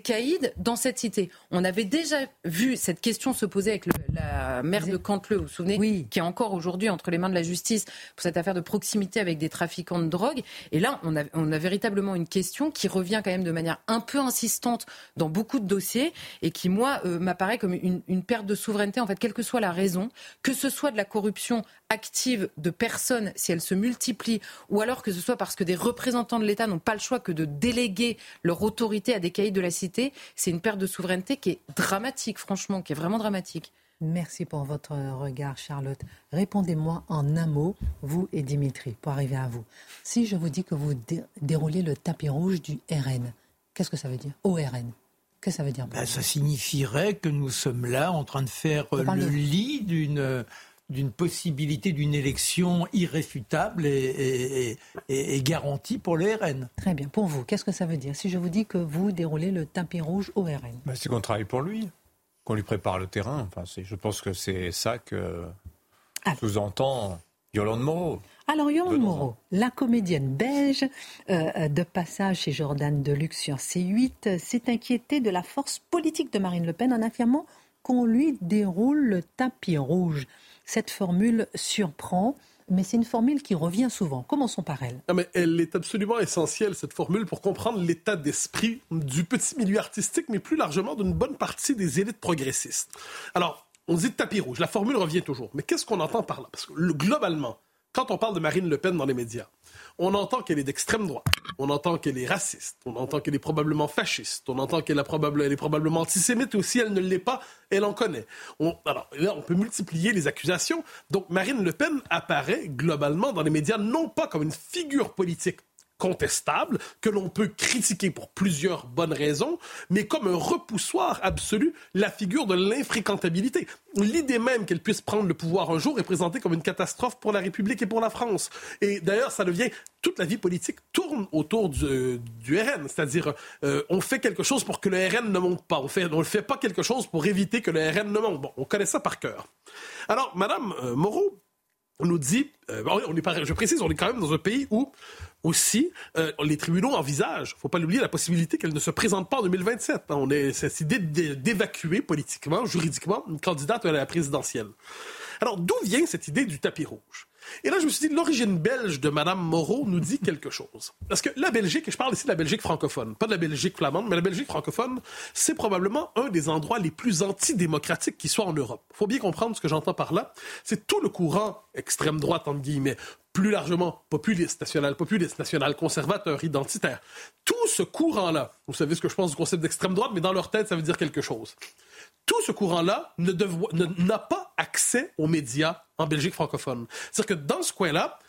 caïds. des dans cette cité. On avait déjà vu cette question se poser avec la maire de Cantleux, vous vous souvenez, oui. qui est encore aujourd'hui entre les mains de la justice pour cette affaire de proximité avec des trafiquants de drogue. Et là, on a, on a véritablement une question qui revient quand même de manière un peu insistante dans beaucoup de dossiers et qui, moi, euh, m'apparaît comme une, une perte de souveraineté, en fait, quelle que soit la raison, que ce soit de la corruption active de personnes, si elle se multiplie, ou alors que ce soit parce que des représentants de l'État n'ont pas le choix que de déléguer leur autorité à des caïds de la cité, c'est une perte de souveraineté qui est dramatique, franchement, qui est vraiment dramatique. Merci pour votre regard, Charlotte. Répondez-moi en un mot, vous et Dimitri, pour arriver à vous. Si je vous dis que vous déroulez le tapis rouge du RN, qu'est-ce que ça veut dire? ORN Qu'est-ce que ça veut dire? Ben, Ça signifierait que nous sommes là en train de faire le lit d'une d'une possibilité d'une élection irréfutable et, garantie pour le RN. Très bien. Pour vous, qu'est-ce que ça veut dire Si je vous dis que vous déroulez le tapis rouge au RN ben, C'est qu'on travaille pour lui, qu'on lui prépare le terrain. Enfin, je pense que c'est ça que sous-entend Yolande Moreau. Alors, Yolande Moreau, la comédienne belge euh, euh, de passage chez Jordan Deluxe sur C8, s'est inquiétée de la force politique de Marine Le Pen en affirmant qu'on lui déroule le tapis rouge. Cette formule surprend, mais c'est une formule qui revient souvent. Commençons par elle. mais elle est absolument essentielle, cette formule, pour comprendre l'état d'esprit du petit milieu artistique, mais plus largement d'une bonne partie des élites progressistes. Alors, on dit tapis rouge, la formule revient toujours. Mais qu'est-ce qu'on entend par là? Parce que globalement, quand on parle de Marine Le Pen dans les médias, on entend qu'elle est d'extrême droite, on entend qu'elle est raciste, on entend qu'elle est probablement fasciste, on entend qu'elle est probablement antisémite, ou si elle ne l'est pas, elle en connaît. alors là, on peut multiplier les accusations. Donc Marine Le Pen apparaît globalement dans les médias non pas comme une figure politique contestable, que l'on peut critiquer pour plusieurs bonnes raisons, mais comme un repoussoir absolu, la figure de l'infréquentabilité. L'idée même qu'elle puisse prendre le pouvoir un jour est présentée comme une catastrophe pour la République et pour la France. Et d'ailleurs, ça devient toute la vie politique tourne autour du, RN, c'est-à-dire euh, on fait quelque chose pour que le RN ne monte pas, on ne fait pas quelque chose pour éviter que le RN ne monte. Bon, on connaît ça par cœur. Alors, Madame euh, Moreau nous dit, euh, je précise, on est quand même dans un pays où aussi, euh, les tribunaux envisagent, faut pas l'oublier, la possibilité qu'elle ne se présente pas en 2027. On a cette idée d'évacuer politiquement, juridiquement, une candidate à la présidentielle. Alors, d'où vient cette idée du tapis rouge? Et là, je me suis dit, l'origine belge de Mme Moreau nous dit quelque chose. Parce que la Belgique, et je parle ici de la Belgique francophone, pas de la Belgique flamande, mais la Belgique francophone, c'est probablement un des endroits les plus antidémocratiques qui soit en Europe. Il faut bien comprendre ce que j'entends par là. C'est tout le courant extrême droite, entre guillemets, plus largement populiste, national populiste, national conservateur, identitaire. Tout ce courant-là, vous savez ce que je pense du concept d'extrême droite, mais dans leur tête, ça veut dire quelque chose tout ce courant-là n'a pas accès aux médias en Belgique francophone. C'est-à-dire que dans ce coin-là,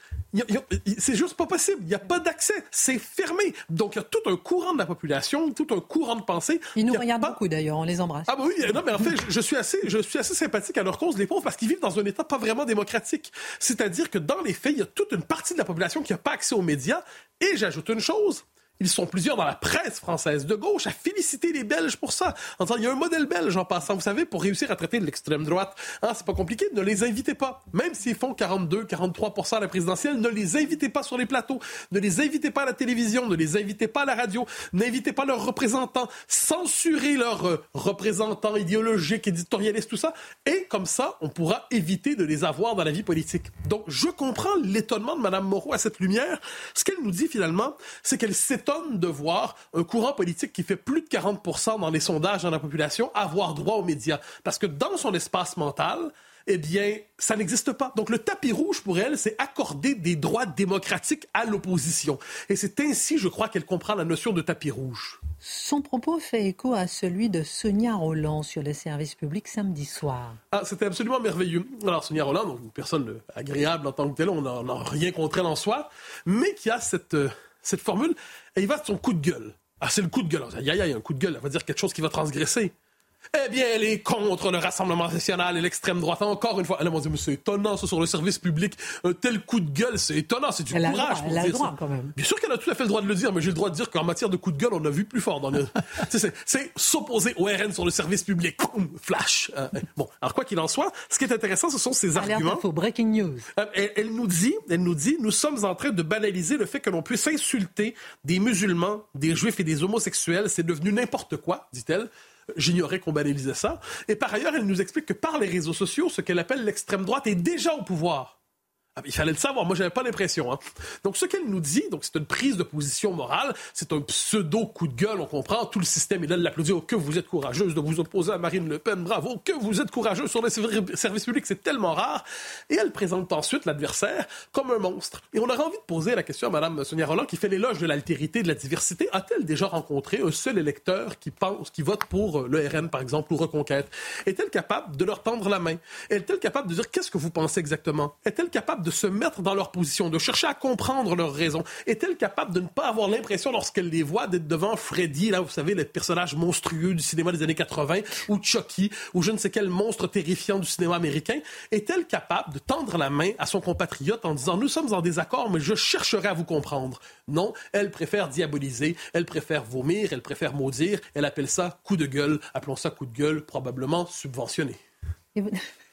c'est juste pas possible. Il n'y a pas d'accès. C'est fermé. Donc, il y a tout un courant de la population, tout un courant de pensée. Ils nous regardent beaucoup d'ailleurs, on les embrasse. Ah bah oui, non, mais en fait, je, suis assez, je suis assez sympathique à leur cause, les pauvres, parce qu'ils vivent dans un État pas vraiment démocratique. C'est-à-dire que dans les faits, il y a toute une partie de la population qui n'a pas accès aux médias. Et j'ajoute une chose, Ils sont plusieurs dans la presse française de gauche à féliciter les Belges pour ça. En disant, il y a un modèle belge en passant. Vous savez, pour réussir à traiter de l'extrême droite, hein, c'est pas compliqué, ne les invitez pas. Même s'ils font 42, 43 à la présidentielle, ne les invitez pas sur les plateaux. Ne les invitez pas à la télévision. Ne les invitez pas à la radio. N'invitez pas leurs représentants. Censurez leurs euh, représentants idéologiques, éditorialistes, tout ça. Et comme ça, on pourra éviter de les avoir dans la vie politique. Donc, je comprends l'étonnement de Mme Moreau à cette lumière. Ce qu'elle nous dit finalement, c'est qu'elle s'est s'étonne de voir un courant politique qui fait plus de 40% dans les sondages dans la population avoir droit aux médias. Parce que dans son espace mental, eh bien, ça n'existe pas. Donc le tapis rouge pour elle, c'est accorder des droits démocratiques à l'opposition. Et c'est ainsi, je crois, qu'elle comprend la notion de tapis rouge. Son propos fait écho à celui de Sonia Roland sur les services publics samedi soir. Ah, c'était absolument merveilleux. Alors Sonia Roland, donc une personne agréable en tant que telle, on n'a rien contre elle en soi, mais qui a cette, euh, cette formule, et il va de son coup de gueule. Ah, c'est le coup de gueule. Aïe, aïe, aïe, un coup de gueule. Elle va dire quelque chose qui va transgresser. Eh bien, elle est contre le Rassemblement national et l'extrême droite. Encore une fois, elle m'a dit, mais c'est étonnant, ça, sur le service public. Un tel coup de gueule, c'est étonnant, c'est du courage. elle a le droit, quand même. Bien sûr qu'elle a tout à fait le droit de le dire, mais j'ai le droit de dire qu'en matière de coup de gueule, on a vu plus fort. Dans le... c'est s'opposer au RN sur le service public. Flash. Euh, bon, alors quoi qu'il en soit, ce qui est intéressant, ce sont ses arguments. Breaking news. Euh, elle, elle, nous dit, elle nous dit, nous sommes en train de banaliser le fait que l'on puisse insulter des musulmans, des juifs et des homosexuels. C'est devenu n'importe quoi, dit-elle. J'ignorais qu'on banalisait ça. Et par ailleurs, elle nous explique que par les réseaux sociaux, ce qu'elle appelle l'extrême droite est déjà au pouvoir. Ah, il fallait le savoir. Moi, j'avais pas l'impression. Hein. Donc, ce qu'elle nous dit, donc c'est une prise de position morale, c'est un pseudo coup de gueule. On comprend. Tout le système est là de l'applaudir. Oh, que vous êtes courageuse de vous opposer à Marine Le Pen. Bravo. Que vous êtes courageuse sur les services publics. C'est tellement rare. Et elle présente ensuite l'adversaire comme un monstre. Et on aurait envie de poser la question à Mme Sonia Roland, qui fait l'éloge de l'altérité, de la diversité. A-t-elle déjà rencontré un seul électeur qui pense, qui vote pour euh, le RN, par exemple, ou Reconquête? Est-elle capable de leur tendre la main? Est-elle capable de dire qu'est-ce que vous pensez exactement? Est-elle capable de se mettre dans leur position, de chercher à comprendre leurs raisons? Est-elle capable de ne pas avoir l'impression, lorsqu'elle les voit, d'être devant Freddy, là, vous savez, le personnage monstrueux du cinéma des années 80, ou Chucky, ou je ne sais quel monstre terrifiant du cinéma américain? Est-elle capable de tendre la main à son compatriote en disant, nous sommes en désaccord, mais je chercherai à vous comprendre? Non, elle préfère diaboliser, elle préfère vomir, elle préfère maudire, elle appelle ça coup de gueule, appelons ça coup de gueule, probablement subventionné.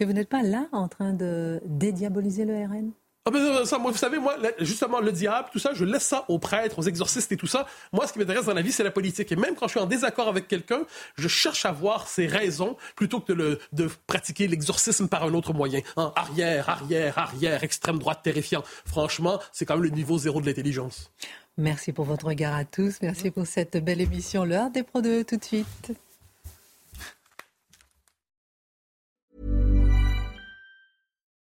Et vous n'êtes pas là en train de dédiaboliser le RN ah ben, ça, moi, vous savez, moi, justement, le diable, tout ça, je laisse ça aux prêtres, aux exorcistes et tout ça. Moi, ce qui m'intéresse dans la vie, c'est la politique. Et même quand je suis en désaccord avec quelqu'un, je cherche à voir ses raisons plutôt que de, le, de pratiquer l'exorcisme par un autre moyen. Hein, arrière, arrière, arrière, extrême droite terrifiant. Franchement, c'est quand même le niveau zéro de l'intelligence. Merci pour votre regard à tous. Merci pour cette belle émission. L'heure des Pro 2, tout de suite.